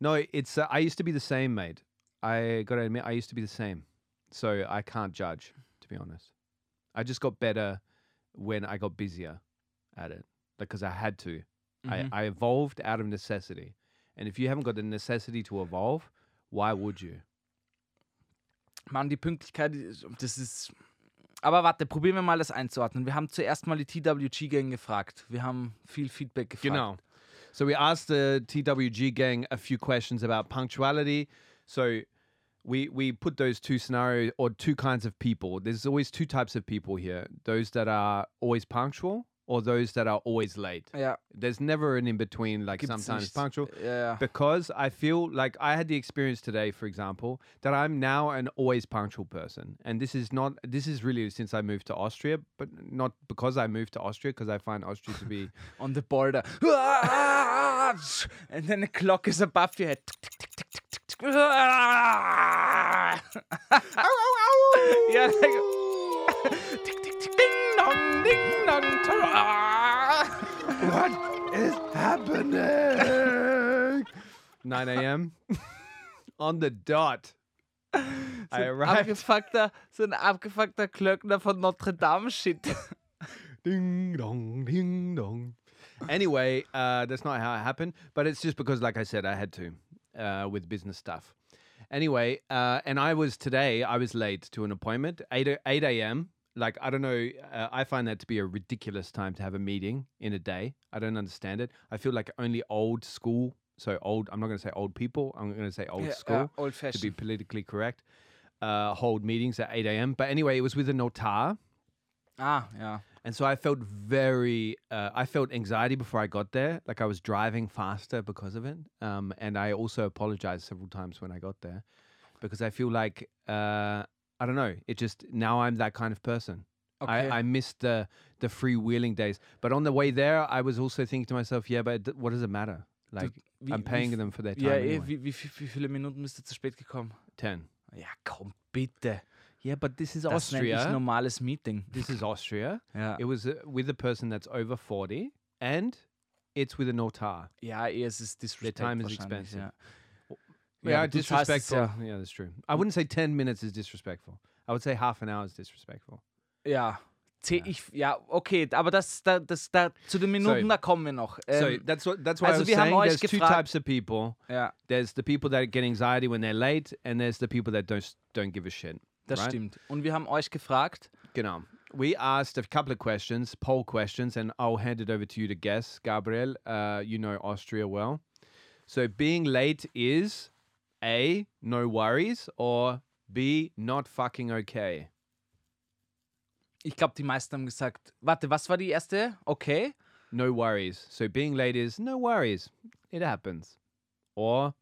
No, it's. Uh, I used to be the same, mate. I got to admit, I used to be the same. So I can't judge, to be honest. I just got better when I got busier at it because I had to. Mhm. I, I evolved out of necessity. And if you haven't got the necessity to evolve, why would you? Mann, die Pünktlichkeit, das ist. Aber warte, probieren wir mal das einzuordnen. Wir haben zuerst mal die TWG-Gang gefragt. Wir haben viel Feedback gefragt. Genau. So we asked the TWG gang a few questions about punctuality. So we we put those two scenarios or two kinds of people. There's always two types of people here: those that are always punctual or those that are always late. Ja, There's never an in between. Like gibt's sometimes nicht. punctual. Ja, ja. Because I feel like I had the experience today, for example, that I'm now an always punctual person, and this is not. This is really since I moved to Austria, but not because I moved to Austria, because I find Austria to be On the border. And then the clock is above your head. yeah, like, dong, ding dong. ta- What is happening? 9 a.m. on the dot. I arrived. Abgefuckter, so ein abgefuckter Klöckner von Notre Dame Shit. Ding dong, ding dong. Anyway, uh, that's not how it happened, but it's just because, like I said, I had to uh, with business stuff. Anyway, uh, and I was today, I was late to an appointment, 8, a- 8 a.m. Like, I don't know, uh, I find that to be a ridiculous time to have a meeting in a day. I don't understand it. I feel like only old school, so old, I'm not going to say old people, I'm going to say old Ja, school ja, old to be politically correct, uh, hold meetings at 8 a.m. But anyway, it was with a notar. Ah, yeah And so I felt very, uh, I felt anxiety before I got there. Like I was driving faster because of it. Um, and I also apologized several times when I got there because I feel like, uh, I don't know, it just, now I'm that kind of person. Okay. I, I missed the, the freewheeling days. But on the way there, I was also thinking to myself, yeah, but what does it matter? Like, wie- I'm paying f- them for their time. Ja, eh, anyway. wie, wie, wie, wie viele Minuten bist du zu spät gekommen? 10. Ja, komm, bitte. Yeah, but this is Das nenne ich Austria. normales Meeting. This is Austria. yeah. It was uh, with a person that's over 40 and it's with a notar. ja eh, es ist disrespect time is expensive. Yeah, aber du zahlst es disrespectful. Ja, Yeah. that's true. I wouldn't say 10 minutes is disrespectful. I would say half an hour is disrespectful. ja. Zeh, Ja. Ich, ja, okay, aber das, da, das, da, zu den Minuten, So- da kommen wir noch. so Ähm, that's what that's why I also was wir haben saying euch there's two types of people. ja, There's the people that get anxiety when they're late and there's the people that don't don't give a shit. das right? stimmt. Und wir haben euch gefragt, Genau. We asked a couple of questions, poll questions, and I'll hand it over to you to guess. Gabriel, uh, you know Austria well. So being late is A, no worries, or B, not fucking okay. ich glaube, die meisten haben gesagt, warte, was war die erste? Okay. No worries. So being late is no worries. It happens. Or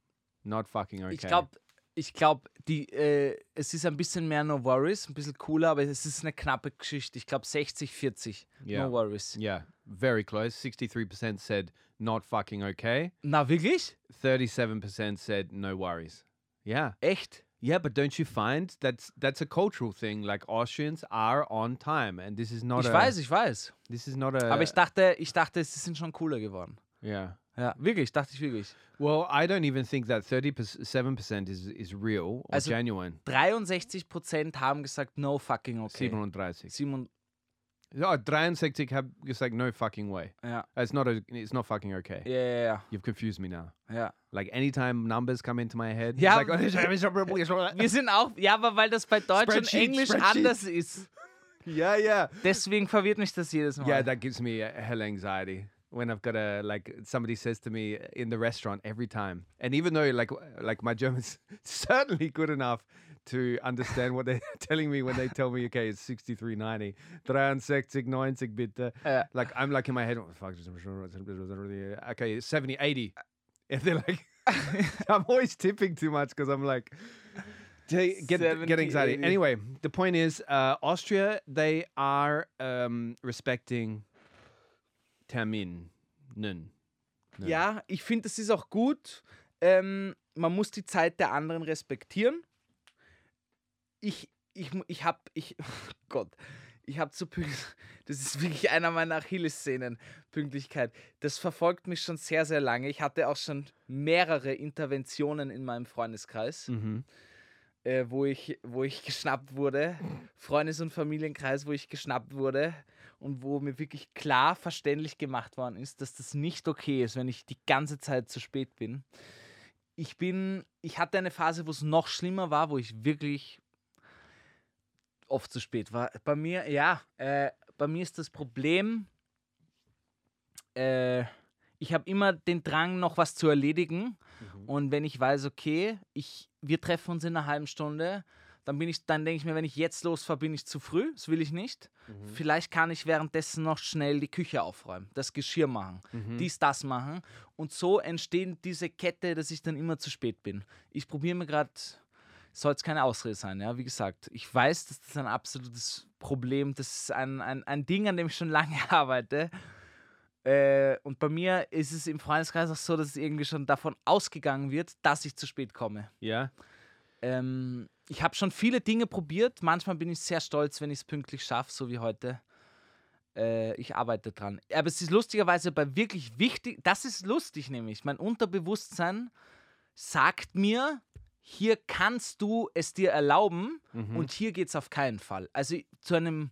not fucking okay. Ich glaube, ich glaube, die, äh, es ist ein bisschen mehr No Worries, ein bisschen cooler, aber es ist eine knappe Geschichte. Ich glaube 60, 40. Yeah. No Worries. Yeah, very close. 63% said not fucking okay. Na, wirklich? 37% said no worries. Yeah. Echt? Yeah, but don't you find that's that's a cultural thing? Like Austrians are on time, and this is not ich a weiß, ich weiß. this is not a aber ich dachte, ich dachte, sie sind schon cooler geworden. yeah. Ja, wirklich, dachte ich wirklich. Well, I don't even think that thirty-seven percent is is real or Also- genuine. 63% haben gesagt, no fucking okay. 37. Simon, Ja, 63 have gesagt no fucking way. ja, It's not a it's not fucking okay. ja, ja, ja, You've confused me now. ja. Like anytime numbers come into my head, Ja, like, Wir sind auch, ja, aber weil das bei Deutsch und Englisch anders ist. yeah, yeah. Deswegen verwirrt mich das jedes Mal. Yeah, that gives me a hell anxiety when I've got a like somebody says to me in the restaurant every time. And even though like like my German's certainly good enough to understand what they're telling me when they tell me okay it's 6390 63 90 bitte Ja. like I'm like in my head oh, fuck okay 70 80 and they're like I'm always tipping too much because I'm like get, get anxiety 80. anyway the point is uh, Austria they are um, respecting Terminen Ja. Ja, ich finde, das ist auch gut. Ähm, man muss die Zeit der anderen respektieren. Ich, ich, ich habe, ich, Gott, ich habe zu pünktlich, das ist wirklich einer meiner Achillessehnen, Pünktlichkeit. Das verfolgt mich schon sehr, sehr lange. Ich hatte auch schon mehrere Interventionen in meinem Freundeskreis, Mhm. äh, wo, ich, wo ich geschnappt wurde. Freundes- und Familienkreis, wo ich geschnappt wurde und wo mir wirklich klar verständlich gemacht worden ist, dass das nicht okay ist, wenn ich die ganze Zeit zu spät bin. Ich bin, ich hatte eine Phase, wo es noch schlimmer war, wo ich wirklich oft zu spät war. Bei mir, ja, äh, bei mir ist das Problem, äh, ich habe immer den Drang, noch was zu erledigen. Mhm. Und wenn ich weiß, okay, ich, wir treffen uns in einer halben Stunde, dann bin ich, dann denke ich mir, wenn ich jetzt losfahre, bin ich zu früh. Das will ich nicht. Mhm. Vielleicht kann ich währenddessen noch schnell die Küche aufräumen, das Geschirr machen, Mhm. dies, das machen. Und so entstehen diese Kette, dass ich dann immer zu spät bin. Ich probiere mir gerade, soll es keine Ausrede sein, ja, wie gesagt. Ich weiß, dass das ein absolutes Problem, das ist ein, ein, ein Ding, an dem ich schon lange arbeite. Äh, und bei mir ist es im Freundeskreis auch so, dass es irgendwie schon davon ausgegangen wird, dass ich zu spät komme. Yeah. Ähm, ich habe schon viele Dinge probiert. Manchmal bin ich sehr stolz, wenn ich es pünktlich schaffe, so wie heute. Äh, ich arbeite dran. Aber es ist lustigerweise bei wirklich wichtig, das ist lustig nämlich. Mein Unterbewusstsein sagt mir, hier kannst du es dir erlauben Mhm. und hier geht es auf keinen Fall. Also zu einem,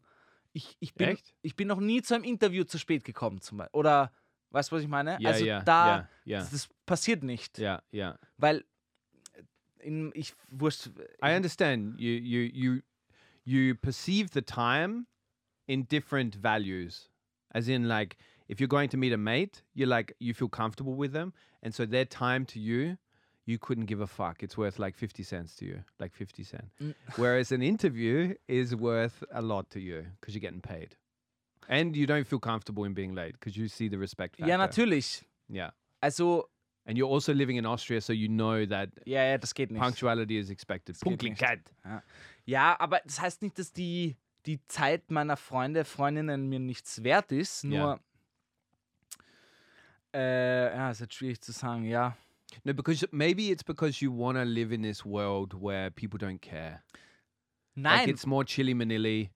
ich, ich, bin, Echt? ich bin noch nie zu einem Interview zu spät gekommen zum Beispiel. Oder, weißt du, was ich meine? Yeah, also yeah, da, yeah, Das, das passiert nicht. yeah, yeah. Weil in, ich wurscht. I understand. You you you you perceive the time in different values. As in like if you're going to meet a mate, you're like you feel comfortable with them and so their time to you you couldn't give a fuck. It's worth like 50 cents to you, like 50 cent. Mm. Whereas an interview is worth a lot to you because you're getting paid. And you don't feel comfortable in being late because you see the respect factor. Ja, natürlich. Yeah. Also, And you're also living in Austria, so you know that ja, ja, das geht nicht. punctuality is expected. Das. Punktlichkeit. Ja, aber das heißt nicht, dass die, die Zeit meiner Freunde, Freundinnen mir nichts wert ist. Nur. Ja. Äh, ja, ist jetzt schwierig zu sagen, ja. No, because maybe it's because you want to live in this world where people don't care. Like it's more chilly manilly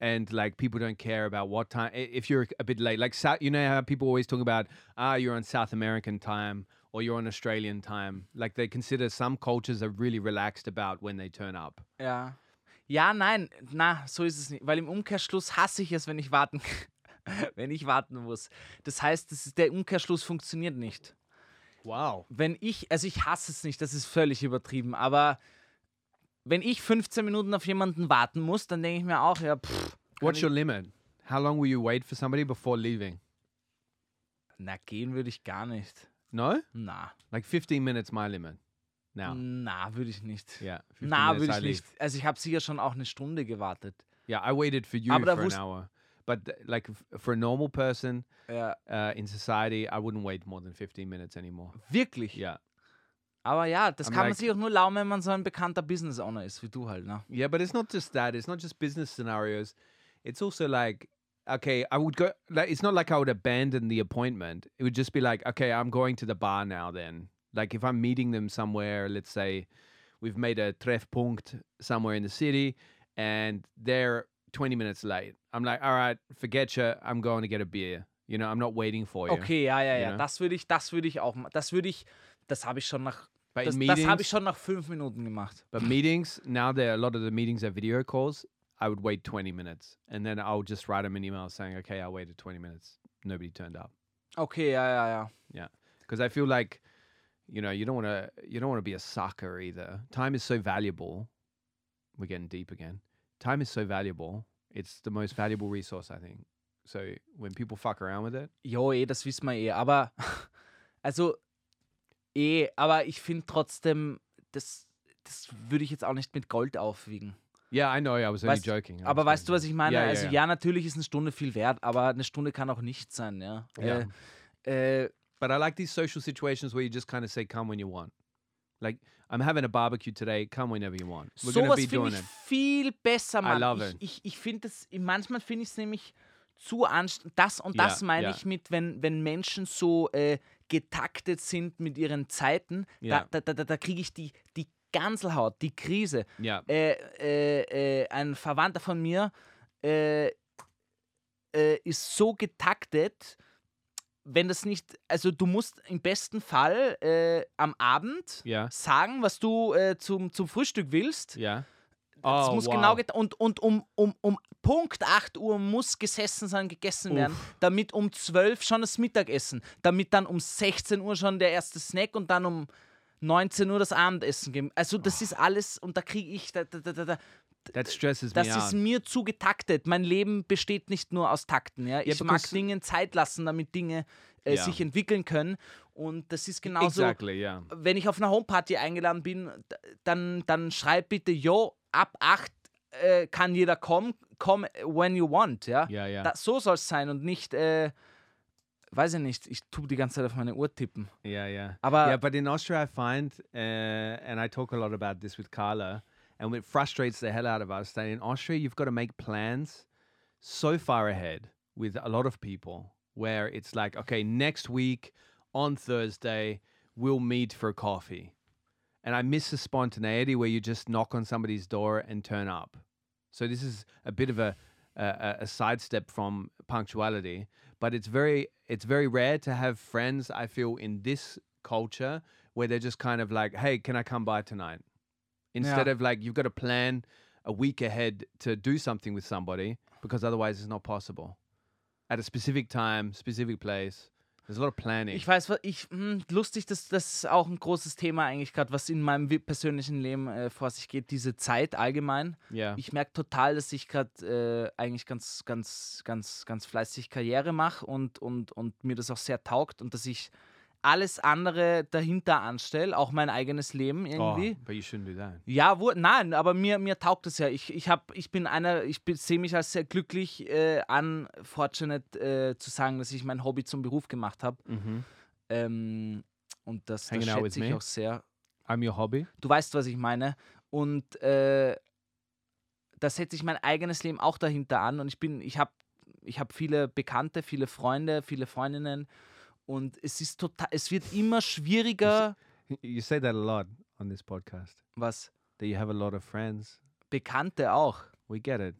and like people don't care about what time if you're a bit late like you know how people always talk about ah you're on south american time or you're on australian time like they consider some cultures are really relaxed about when they turn up ja. Ja, nein, na, so ist es nicht. Weil im Umkehrschluss hasse ich es, wenn ich warten, wenn ich warten muss. Das heißt, das ist, der Umkehrschluss funktioniert nicht. wow wenn ich, also ich hasse es nicht, das ist völlig übertrieben, aber wenn ich 15 Minuten auf jemanden warten muss, dann denke ich mir auch, ja, pff, what's your limit how long will you wait for somebody before leaving na, gehen würde ich gar nicht. no Na, like 15 minutes my limit now na, würde ich nicht. yeah 15 Na, würde ich nicht. Also ich habe sicher schon auch eine Stunde gewartet. yeah i waited for you Aber for an hour but like for a normal person Ja, uh, in society, I wouldn't wait more than 15 minutes anymore. wirklich. Yeah. Aber ja, das I'm kann man like- sich auch nur erlauben, wenn man so ein bekannter Business Owner ist, wie du halt, ne? Yeah, but it's not just that. It's not just business scenarios. It's also like, okay, I would go, like, it's not like I would abandon the appointment. It would just be like, okay, I'm going to the bar now then. Like if I'm meeting them somewhere, let's say we've made a treffpunkt somewhere in the city and they're 20 minutes late. I'm like, all right, forget you. I'm going to get a beer. You know, I'm not waiting for you. Okay, ja, ja, you ja. know? Das würde ich, das würde ich auch Das würde ich, das habe ich schon nach. But Das, in das habe meetings, ich schon nach fünf Minuten gemacht. But meetings now, there a lot of the meetings are video calls. I would wait 20 minutes, and then I would just write them an email saying, "Okay, I waited 20 minutes. Nobody turned up." Okay, ja, ja, ja. Because I feel like, you know, you don't want to you don't want to be a sucker either. Time is so valuable. We're getting deep again. Time is so valuable. It's the most valuable resource, I think. So when people fuck around with it, Jo, eh, das wissen wir eh. Aber, also, eh, aber ich finde trotzdem, das, das würde ich jetzt auch nicht mit Gold aufwiegen. yeah, I know. I was only Weißt- joking. I Aber weißt du, was ich meine? Yeah, yeah, also, yeah. ja, natürlich ist eine Stunde viel wert, aber eine Stunde kann auch nicht sein, ja. Äh, äh, But I like these social situations where you just kind of say, "Come when you want." Like I'm having a barbecue today. Come whenever you want. We're gonna sowas be doing ich it. viel besser, Mann. love ich it. ich, ich finde das, manchmal finde ich es nämlich zu anstrengend. Das und Ja, das meine ja. ich mit, wenn, wenn Menschen so äh, getaktet sind mit ihren Zeiten, Ja. da, da, da, da kriege ich die, die Ganselhaut, die Krise. Äh, äh, äh, ein Verwandter von mir äh, äh, ist so getaktet, wenn das nicht, also du musst im besten Fall am Abend sagen, was du zum, zum Frühstück willst. Yeah. Das Oh, muss wow. genau und, und um, um, um Punkt 8 Uhr muss gesessen sein, gegessen werden, damit um 12 schon das Mittagessen, damit dann um 16 Uhr schon der erste Snack und dann um 19 Uhr das Abendessen geben. Also das ist alles und da kriege ich, da, da, da, da, das ist mir zu getaktet. Mein Leben besteht nicht nur aus Takten. Ja? Ich mag because- Dingen Zeit lassen, damit Dinge äh, Ja. sich entwickeln können. Und das ist genauso, exactly, yeah. wenn ich auf einer Homeparty eingeladen bin, dann, dann schreib bitte, yo, ab 8 äh, kann jeder kommen, come when you want, ja. Yeah, yeah. Da, so soll es sein und nicht, äh, weiß ich nicht, ich tue die ganze Zeit auf meine Uhr tippen. Yeah, yeah. Aber yeah, but in Austria, I find, uh, and I talk a lot about this with Carla, and it frustrates the hell out of us that in Austria, you've got to make plans so far ahead with a lot of people where it's like, okay, next week on Thursday, we'll meet for coffee. And I miss the spontaneity where you just knock on somebody's door and turn up. So this is a bit of a, a, a- sidestep from punctuality, but it's very it's very rare to have friends. I feel in this culture where they're just kind of like, "Hey, can I come by tonight?" Instead Yeah. of like you've got to plan a week ahead to do something with somebody because otherwise it's not possible. At a specific time, specific place. There's a lot of planning. Ich weiß, was ich hm, lustig, dass das ist auch ein großes Thema eigentlich gerade, was in meinem persönlichen Leben äh, vor sich geht, diese Zeit allgemein. yeah. Ich merke total, dass ich gerade äh, eigentlich ganz, ganz, ganz, ganz fleißig Karriere mache und, und, und mir das auch sehr taugt und dass ich alles andere dahinter anstelle, auch mein eigenes Leben Oh, irgendwie. but you shouldn't do that. Ja, wo, nein, aber mir, mir taugt es ja. Ich, ich, hab, ich bin einer, ich sehe mich als sehr glücklich äh, an, fortunate äh, zu sagen, dass ich mein Hobby zum Beruf gemacht habe. Mhm. Ähm, und das, das schätze ich me? auch sehr. I'm your hobby. Du weißt, was ich meine. Und äh, da setze ich mein eigenes Leben auch dahinter an. Und ich bin, ich habe ich hab viele Bekannte, viele Freunde, viele Freundinnen. Und es ist total, es wird immer schwieriger. You say that a lot on this podcast. Was? That you have a lot of friends. Bekannte auch. We get it.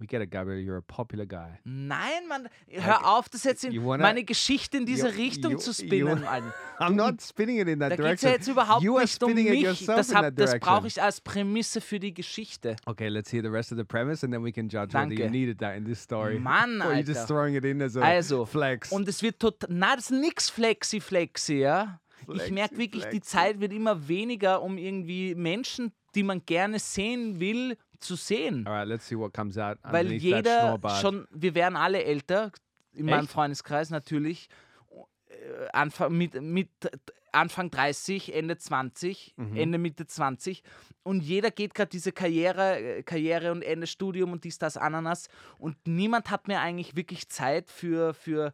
We get it, Gabriel. You're a popular guy. Nein, Mann, hör auf, das jetzt in you wanna- meine Geschichte in diese you- Richtung you- zu you- spinnen. Mann. I'm not spinning it in that Da geht es direction. ja jetzt überhaupt you nicht um mich. Das, hab- das direction. brauche ich als Prämisse für die Geschichte. Okay, let's hear the rest of the premise, and then we can judge whether you Danke. needed that in this story. Mann, or you just throwing it in as a Also, flex. Und es wird total. Na, das ist nix flexi flexi, ja. ich merke Flexi, wirklich, die flexi. Zeit wird immer weniger, um irgendwie Menschen, die man gerne sehen will, zu sehen. All right, let's see what comes out Weil jeder schon, wir werden alle älter, in meinem Echt? Freundeskreis natürlich. Äh, Anfang, mit, mit Anfang 30, Ende 20, Mhm. Ende Mitte 20. Und jeder geht gerade diese Karriere, äh, Karriere und Ende Studium und dies, das, Ananas. Und niemand hat mehr eigentlich wirklich Zeit für, für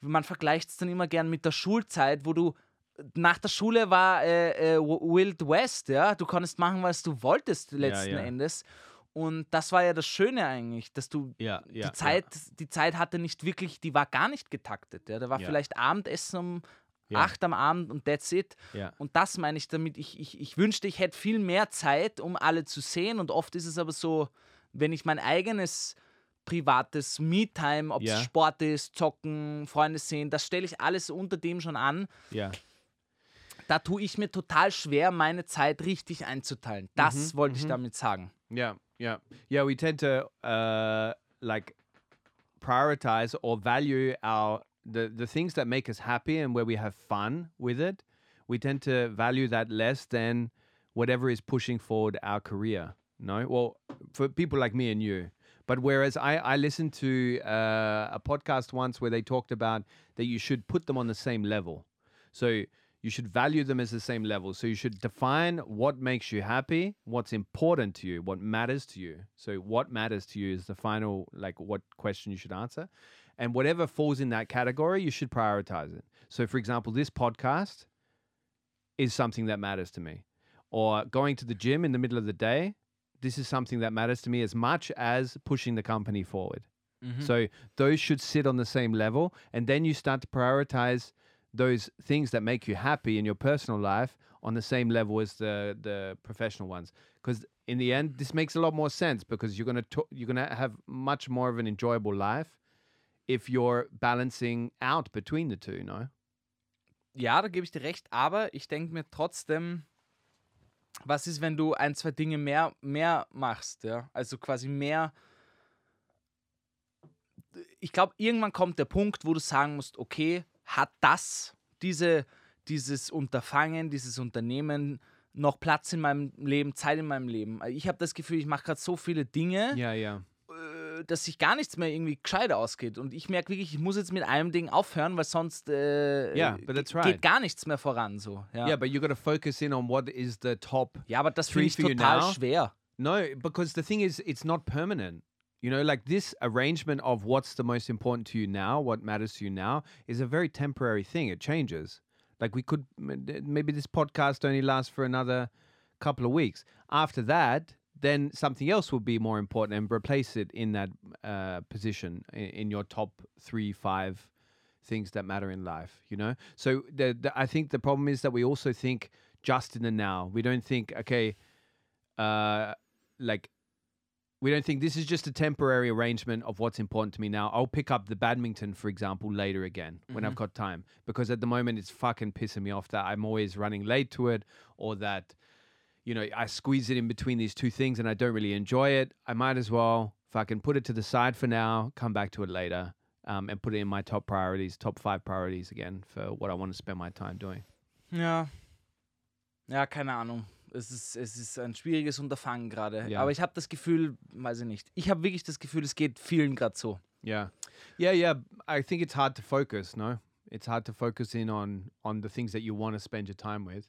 man vergleicht es dann immer gern mit der Schulzeit, wo du nach der Schule war äh, äh, Wild West, ja. Du konntest machen, was du wolltest letzten ja. Endes. Und das war ja das Schöne eigentlich, dass du yeah, die. Zeit, die Zeit hatte nicht wirklich, die war gar nicht getaktet. Ja. Da war Ja. vielleicht Abendessen um Ja. acht am Abend und that's it. Und das meine ich damit. Ich, ich, ich wünschte, ich hätte viel mehr Zeit, um alle zu sehen. Und oft ist es aber so, wenn ich mein eigenes privates Me-Time, ob es Ja. Sport ist, Zocken, Freunde sehen, das stelle ich alles unter dem schon an. Yeah. Da tue ich mir total schwer, meine Zeit richtig einzuteilen. Das Mhm, wollte ich mhm. damit sagen. Yeah, yeah, yeah. We tend to uh, like prioritize or value our the the things that make us happy and where we have fun with it. We tend to value that less than whatever is pushing forward our career. No, well, for people like me and you. But whereas I, I listened to uh, a podcast once where they talked about that you should put them on the same level. So you should value them as the same level. So you should define what makes you happy, what's important to you, what matters to you. So what matters to you is the final like what question you should answer. And whatever falls in that category, you should prioritize it. So for example, this podcast is something that matters to me. Or going to the gym in the middle of the day, this is something that matters to me as much as pushing the company forward. Mm-hmm. So those should sit on the same level. And then you start to prioritize those things that make you happy in your personal life on the same level as the the professional ones. Because in the end, this makes a lot more sense because you're gonna to- you're gonna have much more of an enjoyable life if you're balancing out between the two. Know. Ja, da gebe ich dir recht, aber ich denke mir trotzdem, was ist, wenn du ein, zwei Dinge mehr, mehr machst, ja? Also quasi mehr. Ich glaube, irgendwann kommt der Punkt, wo du sagen musst, okay, hat das, diese, dieses Unterfangen, dieses Unternehmen noch Platz in meinem Leben, Zeit in meinem Leben? Ich habe das Gefühl, ich mache gerade so viele Dinge, Yeah, yeah. äh, dass sich gar nichts mehr irgendwie gescheit ausgeht. Und ich merke wirklich, ich muss jetzt mit einem Ding aufhören, weil sonst äh, Yeah, right. geht gar nichts mehr voran. So. Ja, Yeah, but you got to focus in on what is the top. ja aber das finde ich total schwer. No, because the thing is, it's not permanent. You know, like this arrangement of what's the most important to you now, what matters to you now, is a very temporary thing. It changes. Like we could maybe this podcast only lasts for another couple of weeks. After that, then something else will be more important and replace it in that uh, position in, your top three, five things that matter in life. You know, so the, the, I think the problem is that we also think just in the now. We don't think okay, uh, like we don't think this is just a temporary arrangement of what's important to me now. I'll pick up the badminton, for example, later again when I've got time. Because at the moment it's fucking pissing me off that I'm always running late to it or that, you know, I squeeze it in between these two things and I don't really enjoy it. I might as well fucking put it to the side for now, come back to it later, um, and put it in my top priorities, top five priorities again for what I want to spend my time doing. Ja. Ja, keine Ahnung. Es ist, es ist ein schwieriges Unterfangen gerade. Ja. Aber ich habe das Gefühl, weiß ich nicht. Ich habe wirklich das Gefühl, es geht vielen gerade so. Yeah. Yeah, yeah. I think it's hard to focus, no? It's hard to focus in on on the things that you want to spend your time with.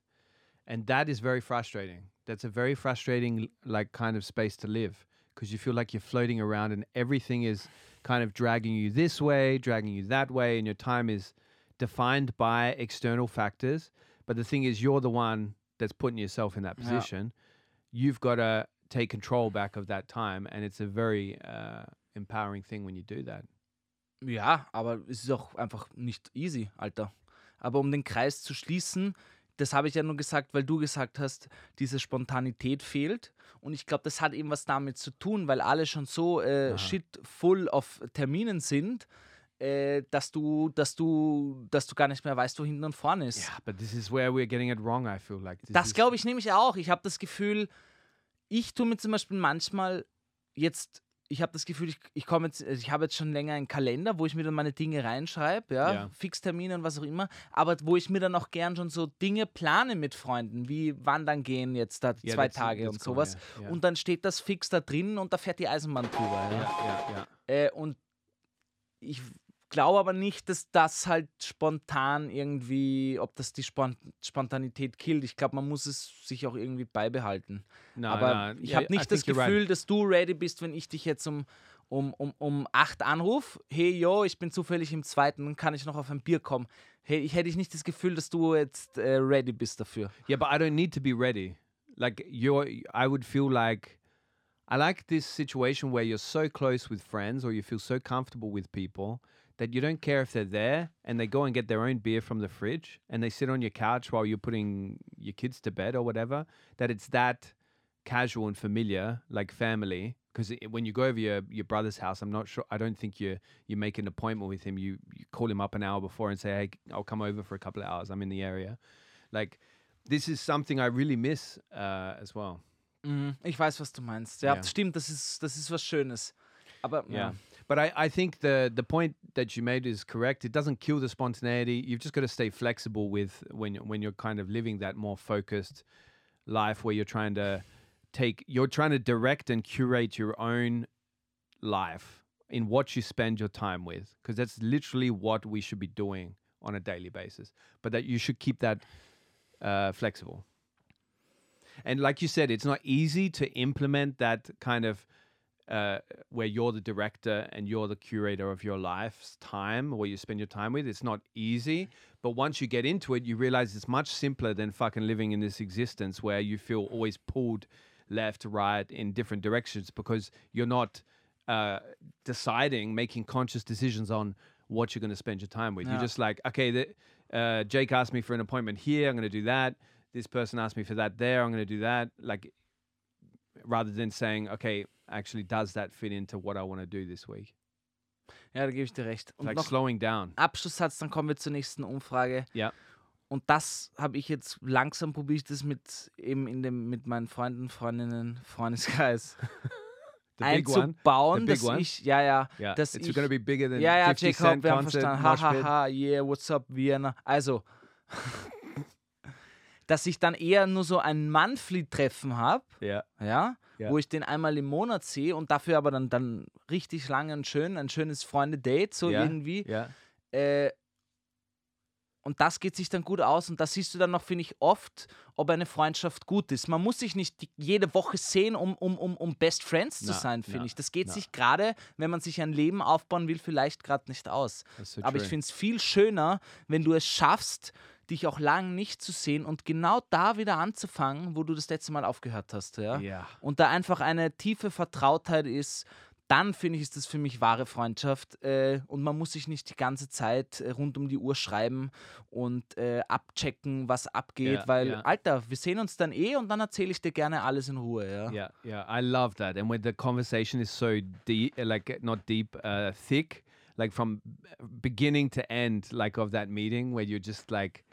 And that is very frustrating. That's a very frustrating like kind of space to live because you feel like you're floating around and everything is kind of dragging you this way, dragging you that way and your time is defined by external factors. But the thing is you're the one that's putting yourself in that Yeah. position. You've got to take control back of that time and it's a very uh, empowering thing when you do that. Ja, aber es ist auch einfach nicht easy, Alter. Aber um den Kreis zu schließen, das habe ich ja nur gesagt, weil du gesagt hast, diese Spontanität fehlt. Und ich glaube, das hat eben was damit zu tun, weil alle schon so äh, shit full auf Terminen sind, äh, dass du, dass du, dass du gar nicht mehr weißt, wo hinten und vorne ist. Yeah, but this is where we're getting it wrong. I feel like this Das glaube ich nämlich auch. Ich habe das Gefühl, ich tue mir zum Beispiel manchmal jetzt, ich habe das Gefühl, ich, ich komme jetzt, ich habe jetzt schon länger einen Kalender, wo ich mir dann meine Dinge reinschreibe, ja, Ja. Fixtermine und was auch immer, aber wo ich mir dann auch gern schon so Dinge plane mit Freunden, wie wandern gehen jetzt da Yeah, zwei Tage und cool, sowas. yeah. Und dann steht das fix da drin und da fährt die Eisenbahn drüber. Ja. Yeah, yeah. Äh, und ich glaube aber nicht, dass das halt spontan irgendwie, ob das die Spont Spontanität killt. Ich glaube, man muss es sich auch irgendwie beibehalten. No, aber no, ich habe I nicht das think you're right. Gefühl, dass du ready bist, wenn ich dich jetzt um, um, um, um 8 anrufe. Hey, yo, ich bin zufällig im zweiten, kann ich noch auf ein Bier kommen? Hey, ich hätte ich nicht das Gefühl, dass du jetzt äh, ready bist dafür. Yeah, but I don't need to be ready. Like you're, I would feel like I like this situation where you're so close with friends or you feel so comfortable with people that you don't care if they're there and they go and get their own beer from the fridge and they sit on your couch while you're putting your kids to bed or whatever. That it's that casual and familiar, like family. Because when you go over your, your brother's house, I'm not sure. I don't think you you make an appointment with him. You you call him up an hour before and say, "Hey, I'll come over for a couple of hours. I'm in the area." Like this is something I really miss uh, as well. Mhm, Ich weiß, was du meinst. Ja, Ja. stimmt, das ist, das ist was Schönes. Aber ja. Yeah. But I, I think the the point that you made is correct. It doesn't kill the spontaneity. You've just got to stay flexible with when when you're kind of living that more focused life where you're trying to take you're trying to direct and curate your own life in what you spend your time with because that's literally what we should be doing on a daily basis. But that you should keep that uh, flexible. And like you said, it's not easy to implement that kind of uh, where you're the director and you're the curator of your life's time, where you spend your time with. It's not easy, but once you get into it, you realize it's much simpler than fucking living in this existence where you feel always pulled left, right, in different directions because you're not uh, deciding, making conscious decisions on what you're going to spend your time with. Yeah. You're just like, okay, the, uh, Jake asked me for an appointment here. I'm going to do that. This person asked me for that there. I'm going to do that. Like, rather than saying, okay, actually, does that fit into what I want to do this week? ja, da gebe ich dir recht. Und like slowing down. Abschlusssatz, dann kommen wir zur nächsten Umfrage. Ja. Und das habe ich jetzt langsam probiert, das mit eben in dem mit meinen Freunden, Freundinnen, Freundeskreis The big one. einzubauen, The big dass one. ich, ja, ja, Yeah, dass it's ich, going to be bigger than ja, ja, 50 Jacob, wir haben verstanden, mosh ha, pit. ha, ha, yeah, what's up, Vienna, also, dass ich dann eher nur so ein Monthly-Treffen habe, Yeah, ja, Ja. wo ich den einmal im Monat sehe und dafür aber dann, dann richtig lange und schön, ein schönes Freunde-Date, so Ja. irgendwie. Yeah. Äh, und das geht sich dann gut aus und da siehst du dann noch, finde ich, oft, ob eine Freundschaft gut ist. Man muss sich nicht die, jede Woche sehen, um, um, um, um Best Friends zu Na, sein, finde ich. Das geht na. sich gerade, wenn man sich ein Leben aufbauen will, vielleicht gerade nicht aus. So Aber ich true. finde es viel schöner, wenn du es schaffst, dich auch lang nicht zu sehen und genau da wieder anzufangen, wo du das letzte Mal aufgehört hast. Ja? Yeah. Und da einfach eine tiefe Vertrautheit ist, dann finde ich, ist das für mich wahre Freundschaft. Äh, und man muss sich nicht die ganze Zeit äh, rund um die Uhr schreiben und äh, abchecken, was abgeht, Ja, weil, ja. Alter, wir sehen uns dann eh und dann erzähle ich dir gerne alles in Ruhe. Ja? Yeah, yeah, I love that. And when the conversation is so deep, like not deep, uh, thick, like from beginning to end, like of that meeting, where you're just like,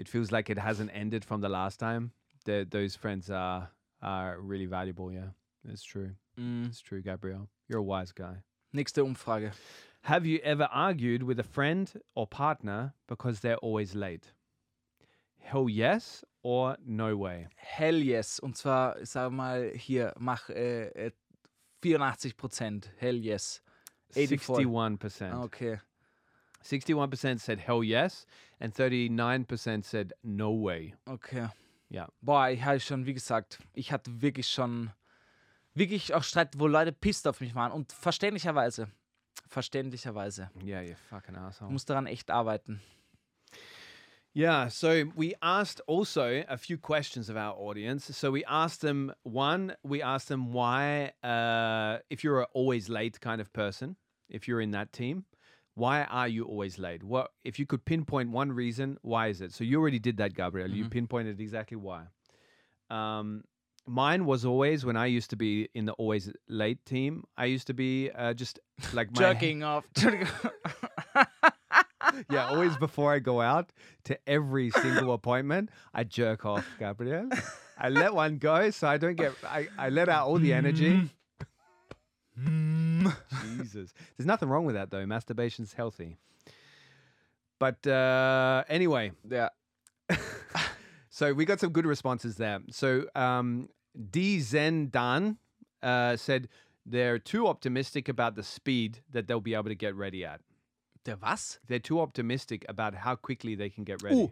it feels like it hasn't ended from the last time. The, those friends are are really valuable. Yeah, it's true. Mm. It's true, Gabriel. You're a wise guy. Nächste Umfrage. Have you ever argued with a friend or partner because they're always late? Hell yes or no way? Hell yes. Und zwar, ich sag mal, hier, mach äh, äh, 84 Prozent. Hell yes. 84. Sixty-one percent. Ah, Okay. 61% said hell yes, and 39% said no way. Okay. Ja. Boah, ich hatte schon, wie gesagt, ich hatte wirklich schon, wirklich auch Streit, wo Leute pisst auf mich waren. Und verständlicherweise, verständlicherweise. Yeah, you fucking asshole. muss daran echt arbeiten. Yeah, so we asked also a few questions of our audience. So we asked them one, we asked them why, uh, if you're always late kind of person, if you're in that team, why are you always late? What if you could pinpoint one reason? Why is it? So you already did that, Gabriel. You pinpointed exactly why. Um, mine was always when I used to be in the always late team. I used to be uh, just like my Jerking off. Yeah, always before I go out to every single appointment, I jerk off, Gabriel. I let one go so I don't get, I, I let out all the energy. Jesus. There's nothing wrong with that though. Masturbation's healthy. But uh, anyway, ja. so we got some good responses there. So um, D Zen Dan uh, said they're too optimistic about the speed that they'll be able to get ready at. Der was? They're too optimistic about how quickly they can get ready. Uh,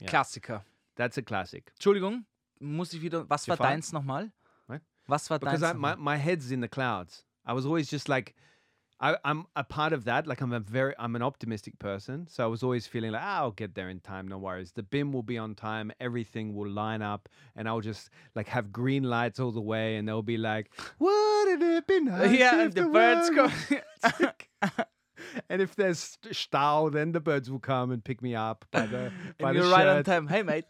Ja. Klassiker. That's a classic. Entschuldigung, muss ich wieder, was war deins nochmal? What? Was war Because? I, my, my head's in the clouds. I was always just like, I, I'm a part of that. Like I'm a very, I'm an optimistic person. So I was always feeling like, ah, I'll get there in time. No worries. The BIM will be on time. Everything will line up, and I'll just like have green lights all the way, and they'll be like, wouldn't it be nice? if and the the birds come. and if there's stau, then the birds will come and pick me up by the by the you're right on time. Hey, mate.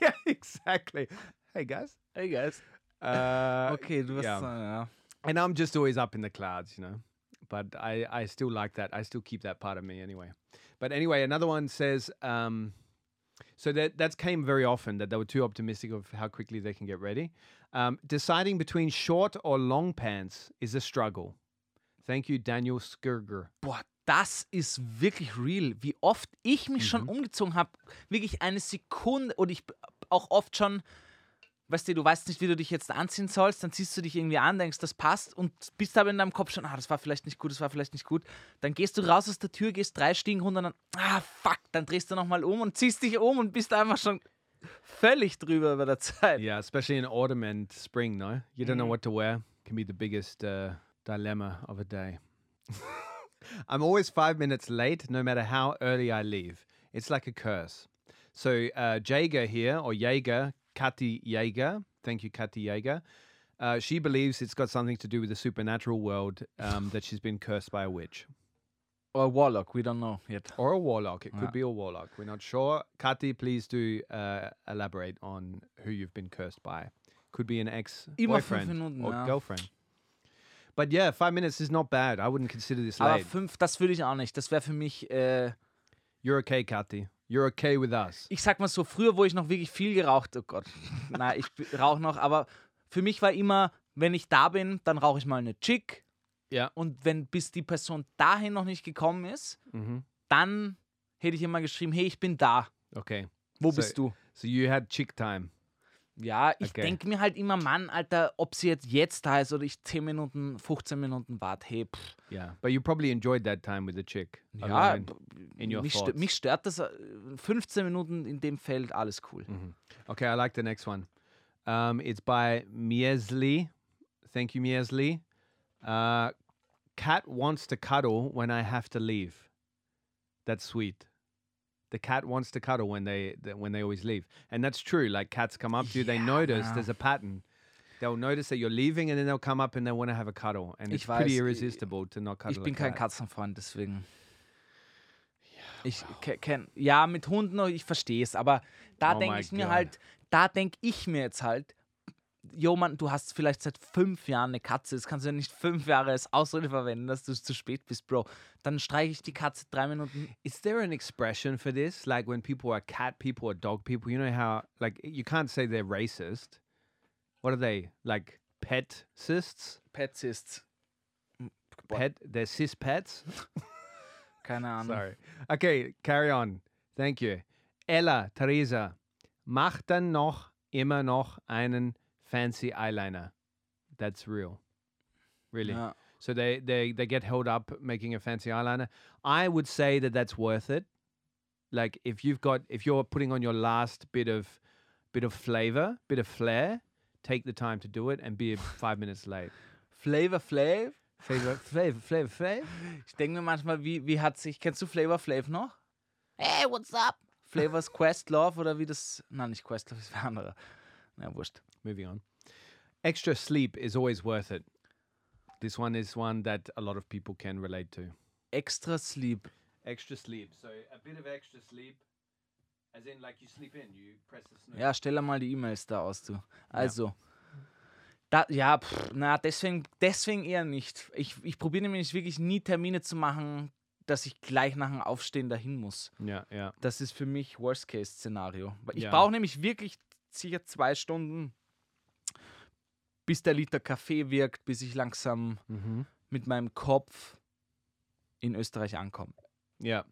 Yeah, exactly. Hey guys. Hey, guys. Uh, Okay, du yeah. Ja. And I'm just always up in the clouds, you know. But I, I still like that. I still keep that part of me anyway. But anyway, another one says, um, so that that came very often that they were too optimistic of how quickly they can get ready. Um, deciding between short or long pants is a struggle. Thank you, Daniel Skirger. Boah, das ist wirklich real. Wie oft ich mich schon Mhm. umgezogen habe, wirklich eine Sekunde und ich auch oft schon, weißt du, du weißt nicht, wie du dich jetzt anziehen sollst, dann ziehst du dich irgendwie an, denkst, das passt und bist aber in deinem Kopf schon, ah, das war vielleicht nicht gut, das war vielleicht nicht gut. Dann gehst du raus aus der Tür, gehst drei Stiegen runter und dann, ah, fuck, dann drehst du nochmal um und ziehst dich um und bist einfach schon völlig drüber über der Zeit. Yeah, especially in autumn and spring, no? You don't know what to wear. Can be the biggest uh, dilemma of a day. I'm always five minutes late, no matter how early I leave. It's like a curse. So, uh, Jaeger here, or Jaeger, Kati Jaeger, thank you, Kati Jaeger. Uh, she believes it's got something to do with the supernatural world, um, that she's been cursed by a witch Or a Warlock, we don't know yet. or a warlock. It could Yeah. be a warlock. We're not sure. Kati, please do uh, elaborate on who you've been cursed by. Could be an ex boyfriend or girlfriend. But yeah, five minutes is not bad. I wouldn't consider this late. Aber fünf, das würde ich auch nicht. Das wäre für mich, äh, You're okay, Kati. You're okay with us. ich sag mal so, früher, wo ich noch wirklich viel geraucht, oh Gott, nein, ich rauche noch, aber für mich war immer, wenn ich da bin, dann rauche ich mal eine Chick Ja. und wenn bis die Person dahin noch nicht gekommen ist, Mhm. dann hätte ich immer geschrieben, hey, ich bin da, Okay. wo So- bist du? So you had chick time. Ja, ich Okay. denke mir halt immer, Mann, Alter, ob sie jetzt jetzt da ist oder ich 10 Minuten, 15 Minuten warte, hey, pff, Yeah, but you probably enjoyed that time with the chick. ja, in your mich, stö thoughts. mich stört das, äh, 15 Minuten in dem Feld, alles cool. Mhm. Okay, I like the next one. Um, it's by Miesley. Thank you, Miesley. Uh, cat wants to cuddle when I have to leave. That's sweet. The cat wants to cuddle when they when they always leave, and that's true. Like cats come up to you, they Yeah, notice no. there's a pattern. They'll notice that you're leaving, and then they'll come up and they want to have a cuddle, and Ich it's pretty weiß, irresistible to not cuddle. Ich bin a kein cat. Katzenfreund, deswegen. Ich ke- kenn, ja, mit Hunden, noch, ich verstehe es, aber da Oh denke ich mir God. halt, da denke ich mir jetzt halt, Jo, Mann, du hast vielleicht seit fünf Jahren eine Katze, das kannst du ja nicht fünf Jahre als Ausrede verwenden, dass du zu spät bist, Bro. Dann streiche ich die Katze drei Minuten. Is there an expression for this? Like when people are cat people or dog people, you know how like you can't say they're racist. What are they? Like pet cysts? Ist, Boah. Pet they're cis pets? keine Ahnung. Sorry. Okay, carry on. Thank you. Ella, Theresa, macht dann noch immer noch einen fancy eyeliner. That's real. Really. Ja. So they, they they get held up making a fancy eyeliner. I would say that that's worth it. Like if you've got if you're putting on your last bit of bit of flavor, bit of flair, take the time to do it and be five minutes late. Flavor Flav? Flavor, flavor, flavor, flavor. Ich denke mir manchmal, wie, wie hat sich, kennst du Flavor Flav noch? Hey, what's up? Flavors Questlove oder wie das, nein, nicht Questlove, ist wer anderer. Na, wurscht. Moving on. Extra sleep is always worth it. This one is one that a lot of people can relate to. Extra Sleep. Extra sleep. So a bit of extra sleep, as in like you sleep in, you press the snooze. Ja, stell mal die E-Mails da aus, du. Also. Da, ja, pff, na, deswegen, deswegen eher nicht. Ich, ich probiere nämlich wirklich nie Termine zu machen, dass ich gleich nach dem Aufstehen dahin muss. Yeah, yeah. Das ist für mich Worst-Case-Szenario. Ich Ja. brauche nämlich wirklich sicher zwei Stunden, bis der Liter Kaffee wirkt, bis ich langsam Mm-hmm. mit meinem Kopf in Österreich ankomme. Yeah.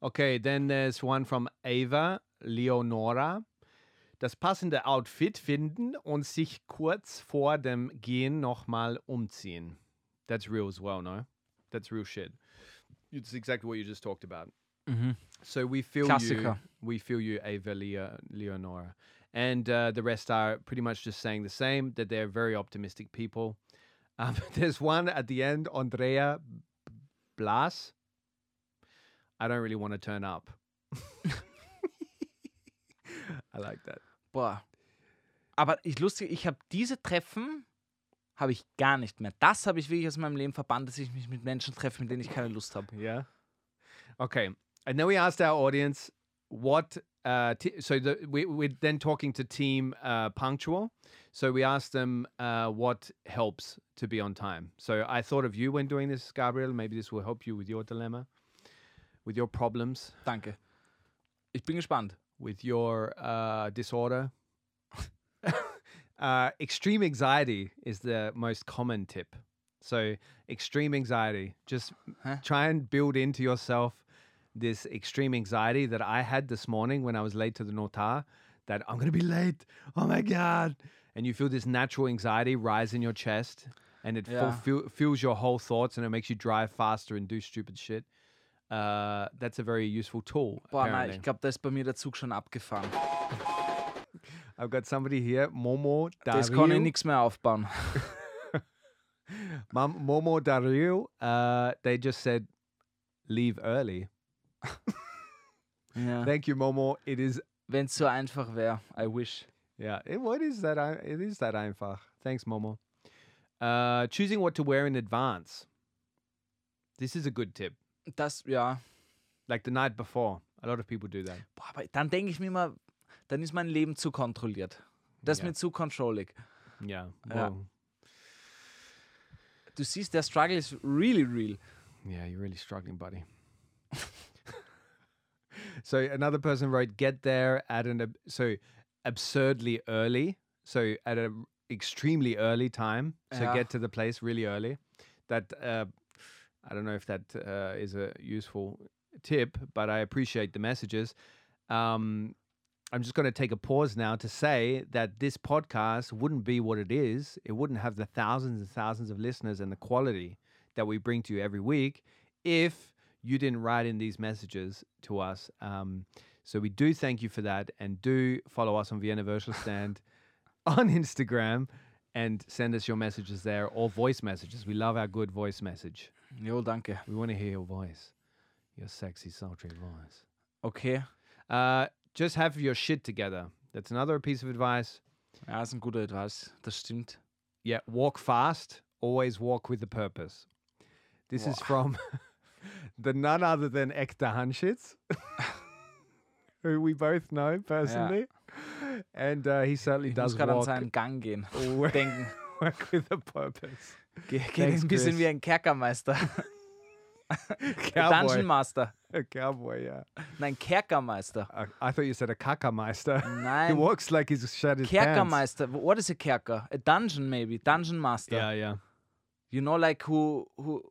Okay, then there's one from Ava Leonora. Das passende Outfit finden und sich kurz vor dem Gehen nochmal umziehen. That's real as well, no? That's real shit. It's exactly what you just talked about. So we feel you. Klassiker. We feel you, Ava Leo, Leonora. And uh, the rest are pretty much just saying the same, that they're very optimistic people. Um, there's one at the end, Andrea Blas. I don't really want to turn up. I like that. Boah. Aber ich lustig, ich habe diese Treffen habe ich gar nicht mehr. Das habe ich wirklich aus meinem Leben verbannt, dass ich mich mit Menschen treffe, mit denen ich keine Lust habe. Yeah. Okay. And then we asked our audience what. Uh, t- so the, we, we're then talking to Team uh, Punctual. So we asked them uh, what helps to be on time. So I thought of you when doing this, Gabriel. Maybe this will help you with your dilemma, with your problems, Danke. Ich bin gespannt. with your uh, disorder. uh, extreme anxiety is the most common tip. So, extreme anxiety, just Huh? try and build into yourself this extreme anxiety that I had this morning when I was late to the Notar that I'm going to be late. Oh my God. And you feel this natural anxiety rise in your chest and it Yeah. fulfill, fills your whole thoughts and it makes you drive faster and do stupid shit. Uh, that's a very useful tool. Boah, nein, ich glaube, da ist bei mir der Zug schon abgefahren. I've got somebody here, Momo Das kann ich Dario. nichts mehr aufbauen. Mom, Momo Dario, uh, they just said, leave early. Ja. Thank you, Momo. It is, Wenn es so einfach wäre, I wish. yeah, it, what is that? It is that einfach. Thanks, Momo. Uh, choosing what to wear in advance. This is a good tip. Das, ja. Like the night before. A lot of people do that. Boah, aber dann denke ich mir immer, dann ist mein Leben zu kontrolliert. Das ist Ja. mir zu controllig. Yeah. Ja. Well, Du siehst, der Struggle ist really real. Yeah, you're really struggling, buddy. So another person wrote, "Get there at an ab- so absurdly early, so at an extremely early time. So Yeah. get to the place really early." That uh, I don't know if that uh, is a useful tip, but I appreciate the messages. Um, I'm just going to take a pause now to say that this podcast wouldn't be what it is. It wouldn't have the thousands and thousands of listeners and the quality that we bring to you every week if you didn't write in these messages to us. Um, so we do thank you for that, and do follow us on Vienna Virtual Stand on Instagram and send us your messages there or voice messages. We love our good voice message. Jo, danke. We want to hear your voice, your sexy, sultry voice. Okay. Uh, just have your shit together. That's another piece of advice. Ja, ist ein guter Advice. Das stimmt. Yeah, walk fast. Always walk with a purpose. This is from the none other than Ekta Hanschitz, who we both know personally, and uh, he certainly Ich does muss gerade an seinen Gang gehen. work, Denken. work with a purpose. Ge geht ein bisschen wie ein Kerkermeister. Cowboy, Dungeon Master. a cowboy. Yeah, Nein, Kerkermeister. I, I thought you said a kakameister. he walks like he's shed his pants. Kerkermeister. What is a Kerker? A dungeon maybe. Dungeon master. Yeah, yeah. You know, like who who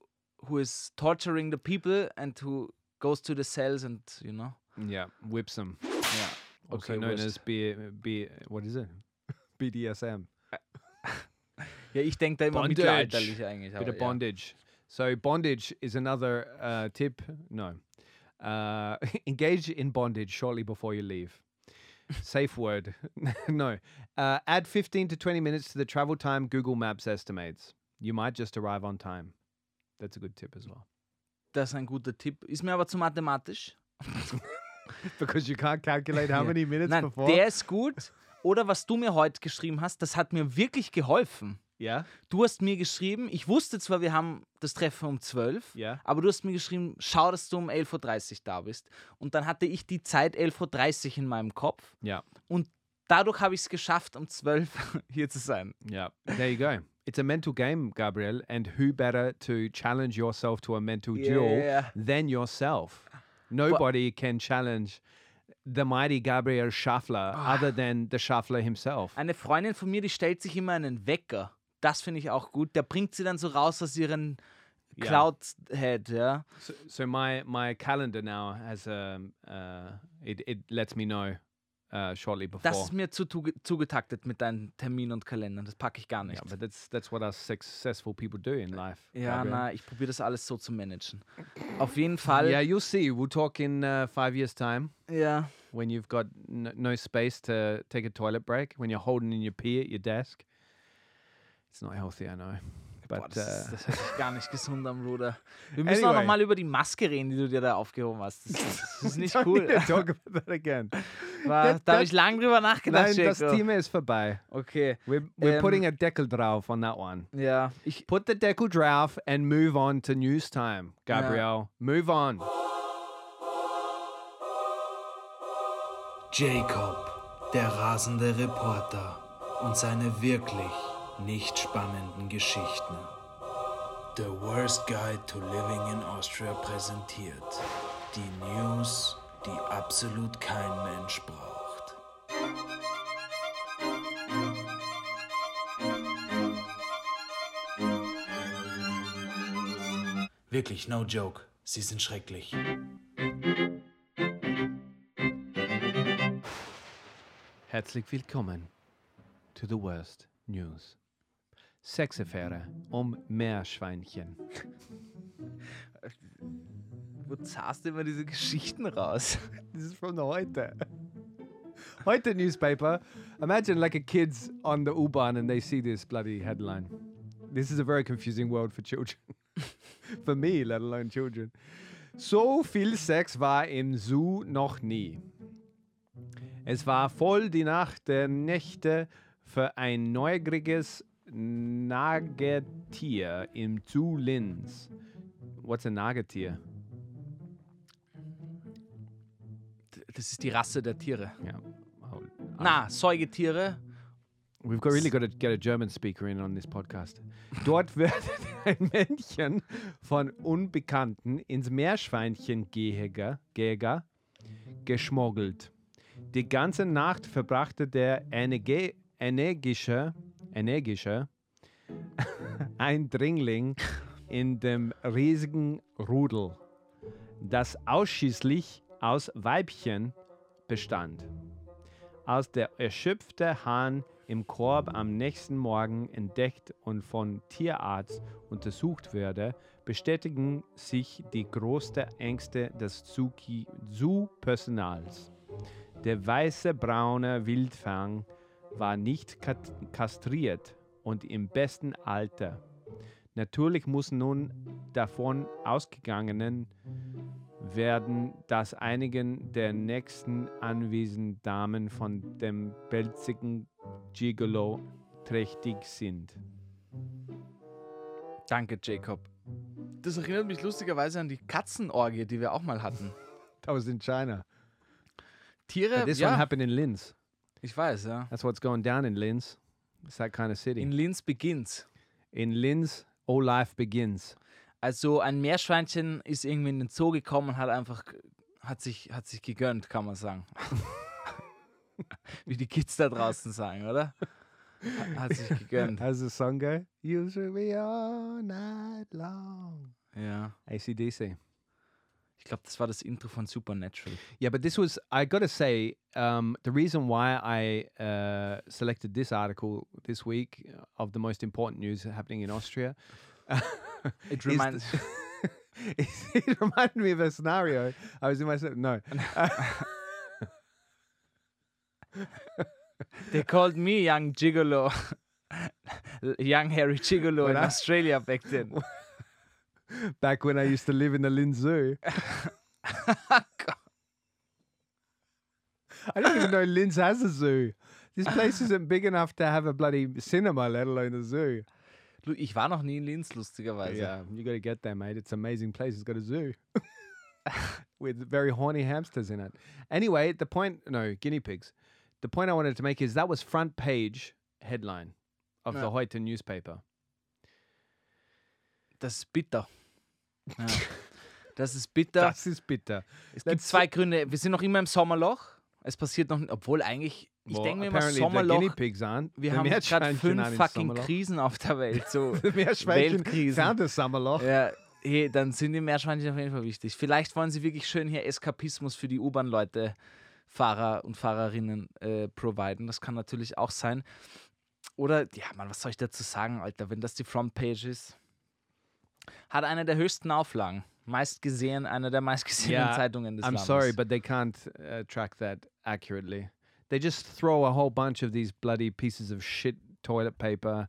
who is torturing the people and who goes to the cells and you know. Yeah, whips them Yeah. Also Okay, known as B, B, what is it? BDSM. Ja, ich denke da immer Bondage. mittelalterlich eigentlich. Bit aber of bondage. So bondage is another uh, tip. No. Uh, engage in bondage shortly before you leave. Safe word. no. Uh, add 15 to 20 minutes to the travel time Google Maps estimates. You might just arrive on time. That's a good tip as well. Das ist ein guter Tipp. Ist mir aber zu mathematisch. Because you can't calculate how Ja. many minutes Nein, before. der ist gut. Oder was du mir heute geschrieben hast, das hat mir wirklich geholfen. yeah. Du hast mir geschrieben, ich wusste zwar, wir haben das Treffen um 12, Yeah. aber du hast mir geschrieben, schau, dass du um 11.30 Uhr da bist. Und dann hatte ich die Zeit 11.30 Uhr in meinem Kopf. Yeah. Und dadurch habe ich es geschafft, um 12 Uhr hier zu sein. Yeah, there you go. It's a mental game, Gabriel, and who better to challenge yourself to a mental duel than yourself? Nobody can challenge the mighty Gabriel Schaffler other than the Schaffler himself. Eine Freundin von mir, die stellt sich immer einen Wecker. Das finde ich auch gut. Der bringt sie dann so raus aus ihren Ja. Cloud-Head, Yeah. So, so my my calendar now has um uh it it lets me know uh shortly before. Das ist mir zu zuge- zugetaktet mit deinen Termin und Kalendern. Das packe ich gar nicht. yeah, but that's that's what us successful people do in life. Ja, Gabriel. na, ich probiere das alles so zu managen. Auf jeden Fall. Yeah, you'll see. We'll talk in uh, five years' time. ja. when you've got no space to take a toilet break, when you're holding in your pee at your desk. It's not healthy, I know. But Boah, das, ist, das hört sich gar nicht gesund an, Bruder. Wir müssen auch Anyway. noch mal über die Maske reden, die du dir da aufgehoben hast. Das, das ist nicht cool. talk about that again. War, that- da habe ich lange drüber nachgedacht, Nein, das Jaco. Thema ist vorbei. Okay, We're, we're Ähm, putting a Deckel drauf on that one. ja. Ich, Put the Deckel drauf and move on to news time, Gabriel. Move on. Jacob, der rasende Reporter und seine wirklich nicht spannenden Geschichten. The Worst Guide to Living in Austria präsentiert die News, die absolut kein Mensch braucht. Wirklich, no joke. Sie sind schrecklich. Herzlich willkommen to the worst news. Sexaffäre um Meerschweinchen. wo zahlst du immer diese Geschichten raus? This is from the heute. Heute newspaper. Imagine like a kids on the U-Bahn and they see this bloody headline. This is a very confusing world for children. for me, let alone children. So viel Sex war im Zoo noch nie. Es war voll die Nacht der Nächte für ein neugieriges Nagetier im Zoo Linz. What's a Nagetier? Das ist die Rasse der Tiere. Yeah. Oh, Na, Säugetiere. We've got really got to get a German speaker in on this podcast. Dort wird ein Männchen von Unbekannten ins Meerschweinchengehege Gäger geschmuggelt. Die ganze Nacht verbrachte der energische, energische Eindringling in dem riesigen Rudel, das ausschließlich aus Weibchen bestand. Als der erschöpfte Hahn im Korb am nächsten Morgen entdeckt und von Tierarzt untersucht wurde, bestätigen sich die größten Ängste des Zoo-Personals. Der weiße braune Wildfang war nicht kastriert und im besten Alter. Natürlich muss nun davon ausgegangen werden, dass einigen der nächsten anwesenden Damen von dem pelzigen Gigolo trächtig sind. Danke, Jacob. Das erinnert mich lustigerweise an die Katzenorgie, die wir auch mal hatten. That was in China. Tiere, But this ja, one happened in Linz. Ich weiß, ja. That's what's going down in Linz. It's that kind of city. In Linz beginnt's. In Linz, all life begins. Also ein Meerschweinchen ist irgendwie in den Zoo gekommen und hat einfach, hat sich, hat sich gegönnt, kann man sagen. Wie die Kids da draußen sagen, oder? Ha- Hat sich gegönnt. How's the song go? You should be all night long. Ja. ACDC. Ich glaube, das war das Intro von Supernatural. Yeah, but this was, I gotta say, um, the reason why I uh, selected this article this week of the most important news happening in Austria. It reminds. it reminded me of a scenario. I was in my, no. They called me young gigolo. young Harry Gigolo When in I- Australia back then. Back when I used to live in the Linz Zoo. I didn't even know Linz has a zoo. This place isn't big enough to have a bloody cinema, let alone a zoo. Ich war noch nie in Linz, lustigerweise. Yeah, you got to get there, mate. It's an amazing place. It's got a zoo with very horny hamsters in it. Anyway, the point, no, guinea pigs. The point I wanted to make is that was front page headline of the Ja. Heute newspaper. Das ist bitter. Ja. Das ist bitter. Das ist bitter. es gibt zwei Gründe. Wir sind noch immer im Sommerloch. Es passiert noch, obwohl eigentlich, ich denke mir immer, Sommerloch, wir haben gerade fünf fucking. Krisen auf der Welt. So Weltkrisen. a Sommerloch. Ja, hey, dann sind die Meerschweinchen auf jeden Fall wichtig. Vielleicht wollen sie wirklich schön hier Eskapismus für die U-Bahn-Leute, Fahrer und Fahrerinnen äh, providen. Das kann natürlich auch sein. Oder, ja, Mann, was soll ich dazu sagen, Alter, wenn das die Frontpage ist? Hat eine der höchsten Auflagen. Meist gesehen, eine der meistgesehenen Yeah, Zeitungen des I'm Landes. sorry, but they can't uh, track that accurately. They just throw a whole bunch of these bloody pieces of shit toilet paper,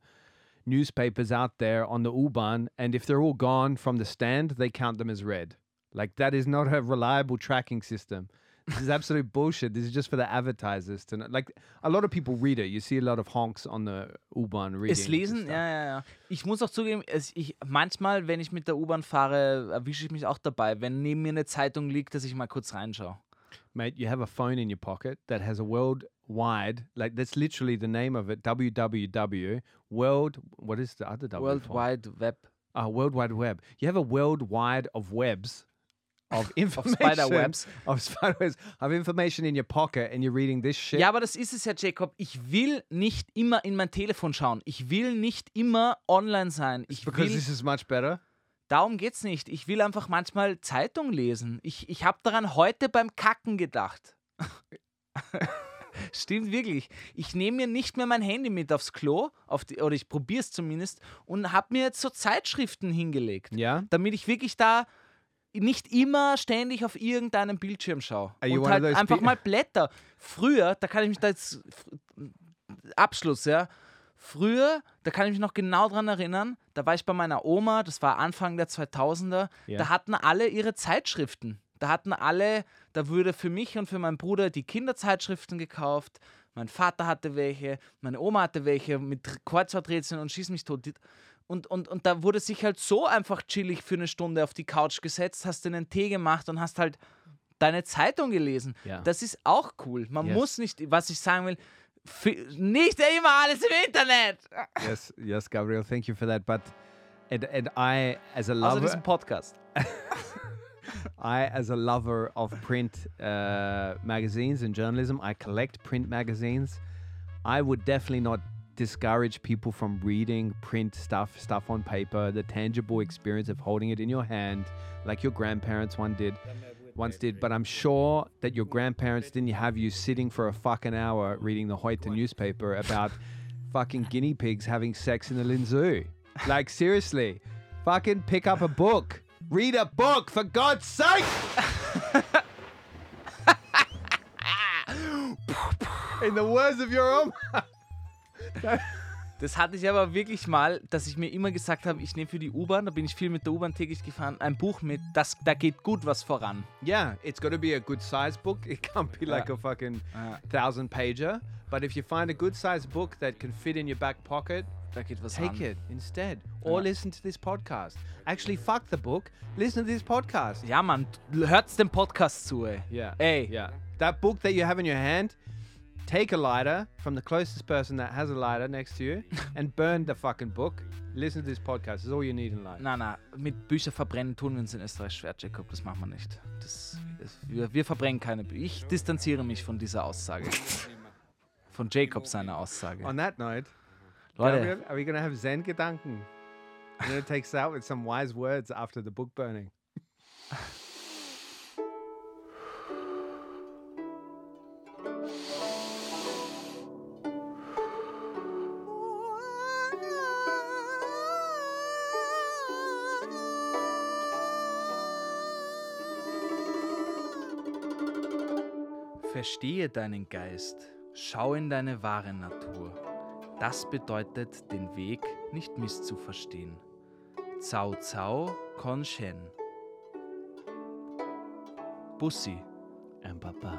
newspapers out there on the U-Bahn, and if they're all gone from the stand, they count them as red. Like that is not a reliable tracking system. This is absolute bullshit. This is just for the advertisers to know. Like a lot of people read it. You see a lot of honks on the U-Bahn reading. Es lesen, ja, ja, ja. Ich muss auch zugeben, es, ich, manchmal, wenn ich mit der U-Bahn fahre, erwische ich mich auch dabei, wenn neben mir eine Zeitung liegt, dass ich mal kurz reinschaue. Mate, you have a phone in your pocket that has a worldwide, like that's literally the name of it, www, world, what is the other W? World? Wide Web. Ah, World Wide Web. You have a worldwide of webs of Of information. Spiderwebs. Of spiders, of information in your pocket and you're reading this shit. Ja, aber das ist es ja, Jacob. Ich will nicht immer in mein Telefon schauen. Ich will nicht immer online sein. Ich because will, this is much better. darum geht's nicht. Ich will einfach manchmal Zeitung lesen. Ich, ich habe daran heute beim Kacken gedacht. Stimmt wirklich. Ich nehme mir nicht mehr mein Handy mit aufs Klo, auf die, oder ich probiere es zumindest, und habe mir jetzt so Zeitschriften hingelegt, Yeah. damit ich wirklich da nicht immer ständig auf irgendeinem Bildschirm schaue. You Und halt einfach mal Blätter. Früher, da kann ich mich da jetzt. Abschluss, ja. Früher, da kann ich mich noch genau dran erinnern, da war ich bei meiner Oma, das war Anfang der 2000er, Ja. da hatten alle ihre Zeitschriften. Da hatten alle, da wurde für mich und für meinen Bruder die Kinderzeitschriften gekauft. Mein Vater hatte welche, meine Oma hatte welche mit Kreuzworträtseln und schieß mich tot. Und, und, und da wurde sich halt so einfach chillig für eine Stunde auf die Couch gesetzt, hast einen Tee gemacht und hast halt deine Zeitung gelesen. Ja. Das ist auch cool. Man Yes. muss nicht, was ich sagen will, nicht immer alles im Internet. yes, yes, Gabriel, thank you for that. But and and I as a lover diesem Podcast. I, as a lover of print uh, magazines and journalism, I collect print magazines. I would definitely not discourage people from reading print stuff, stuff on paper, the tangible experience of holding it in your hand, like your grandparents one did. once did, but I'm sure that your grandparents didn't have you sitting for a fucking hour reading the Heute newspaper about fucking guinea pigs having sex in the Lin Zoo. Like, seriously, fucking pick up a book. Read a book, for God's sake! In the words of your own. Das hatte ich aber wirklich mal, dass ich mir immer gesagt habe, ich nehme für die U-Bahn, da bin ich viel mit der U-Bahn täglich gefahren, ein Buch mit, das, da geht gut was voran. Yeah, it's got to be a good size book. It can't be like Yeah. a fucking Yeah. thousand pager. But if you find a good sized book that can fit in your back pocket, Da geht was take an. it instead. Or Yeah. listen to this podcast. Actually, fuck the book. Listen to this podcast. Ja, Mann, hört's dem Podcast zu, ey. Yeah. Ey. Yeah. That book that you have in your hand, take a lighter from the closest person that has a lighter next to you and burn the fucking book. Listen to this podcast. It's all you need in life. Na, na, mit Bücher verbrennen tun wir uns in Österreich schwer, Jacob. Das machen wir nicht. Das, das, wir, wir verbrennen keine Bücher. Ich distanziere mich von dieser Aussage. Von Jacob seiner Aussage. On that note, Leute, are we going to have Zen Gedanken? I'm going to take us out with some wise words after the book burning. verstehe deinen Geist. Schau in deine wahre Natur. Das bedeutet, den Weg nicht misszuverstehen. Zau Zau Con Shen. Bussi. And Papa.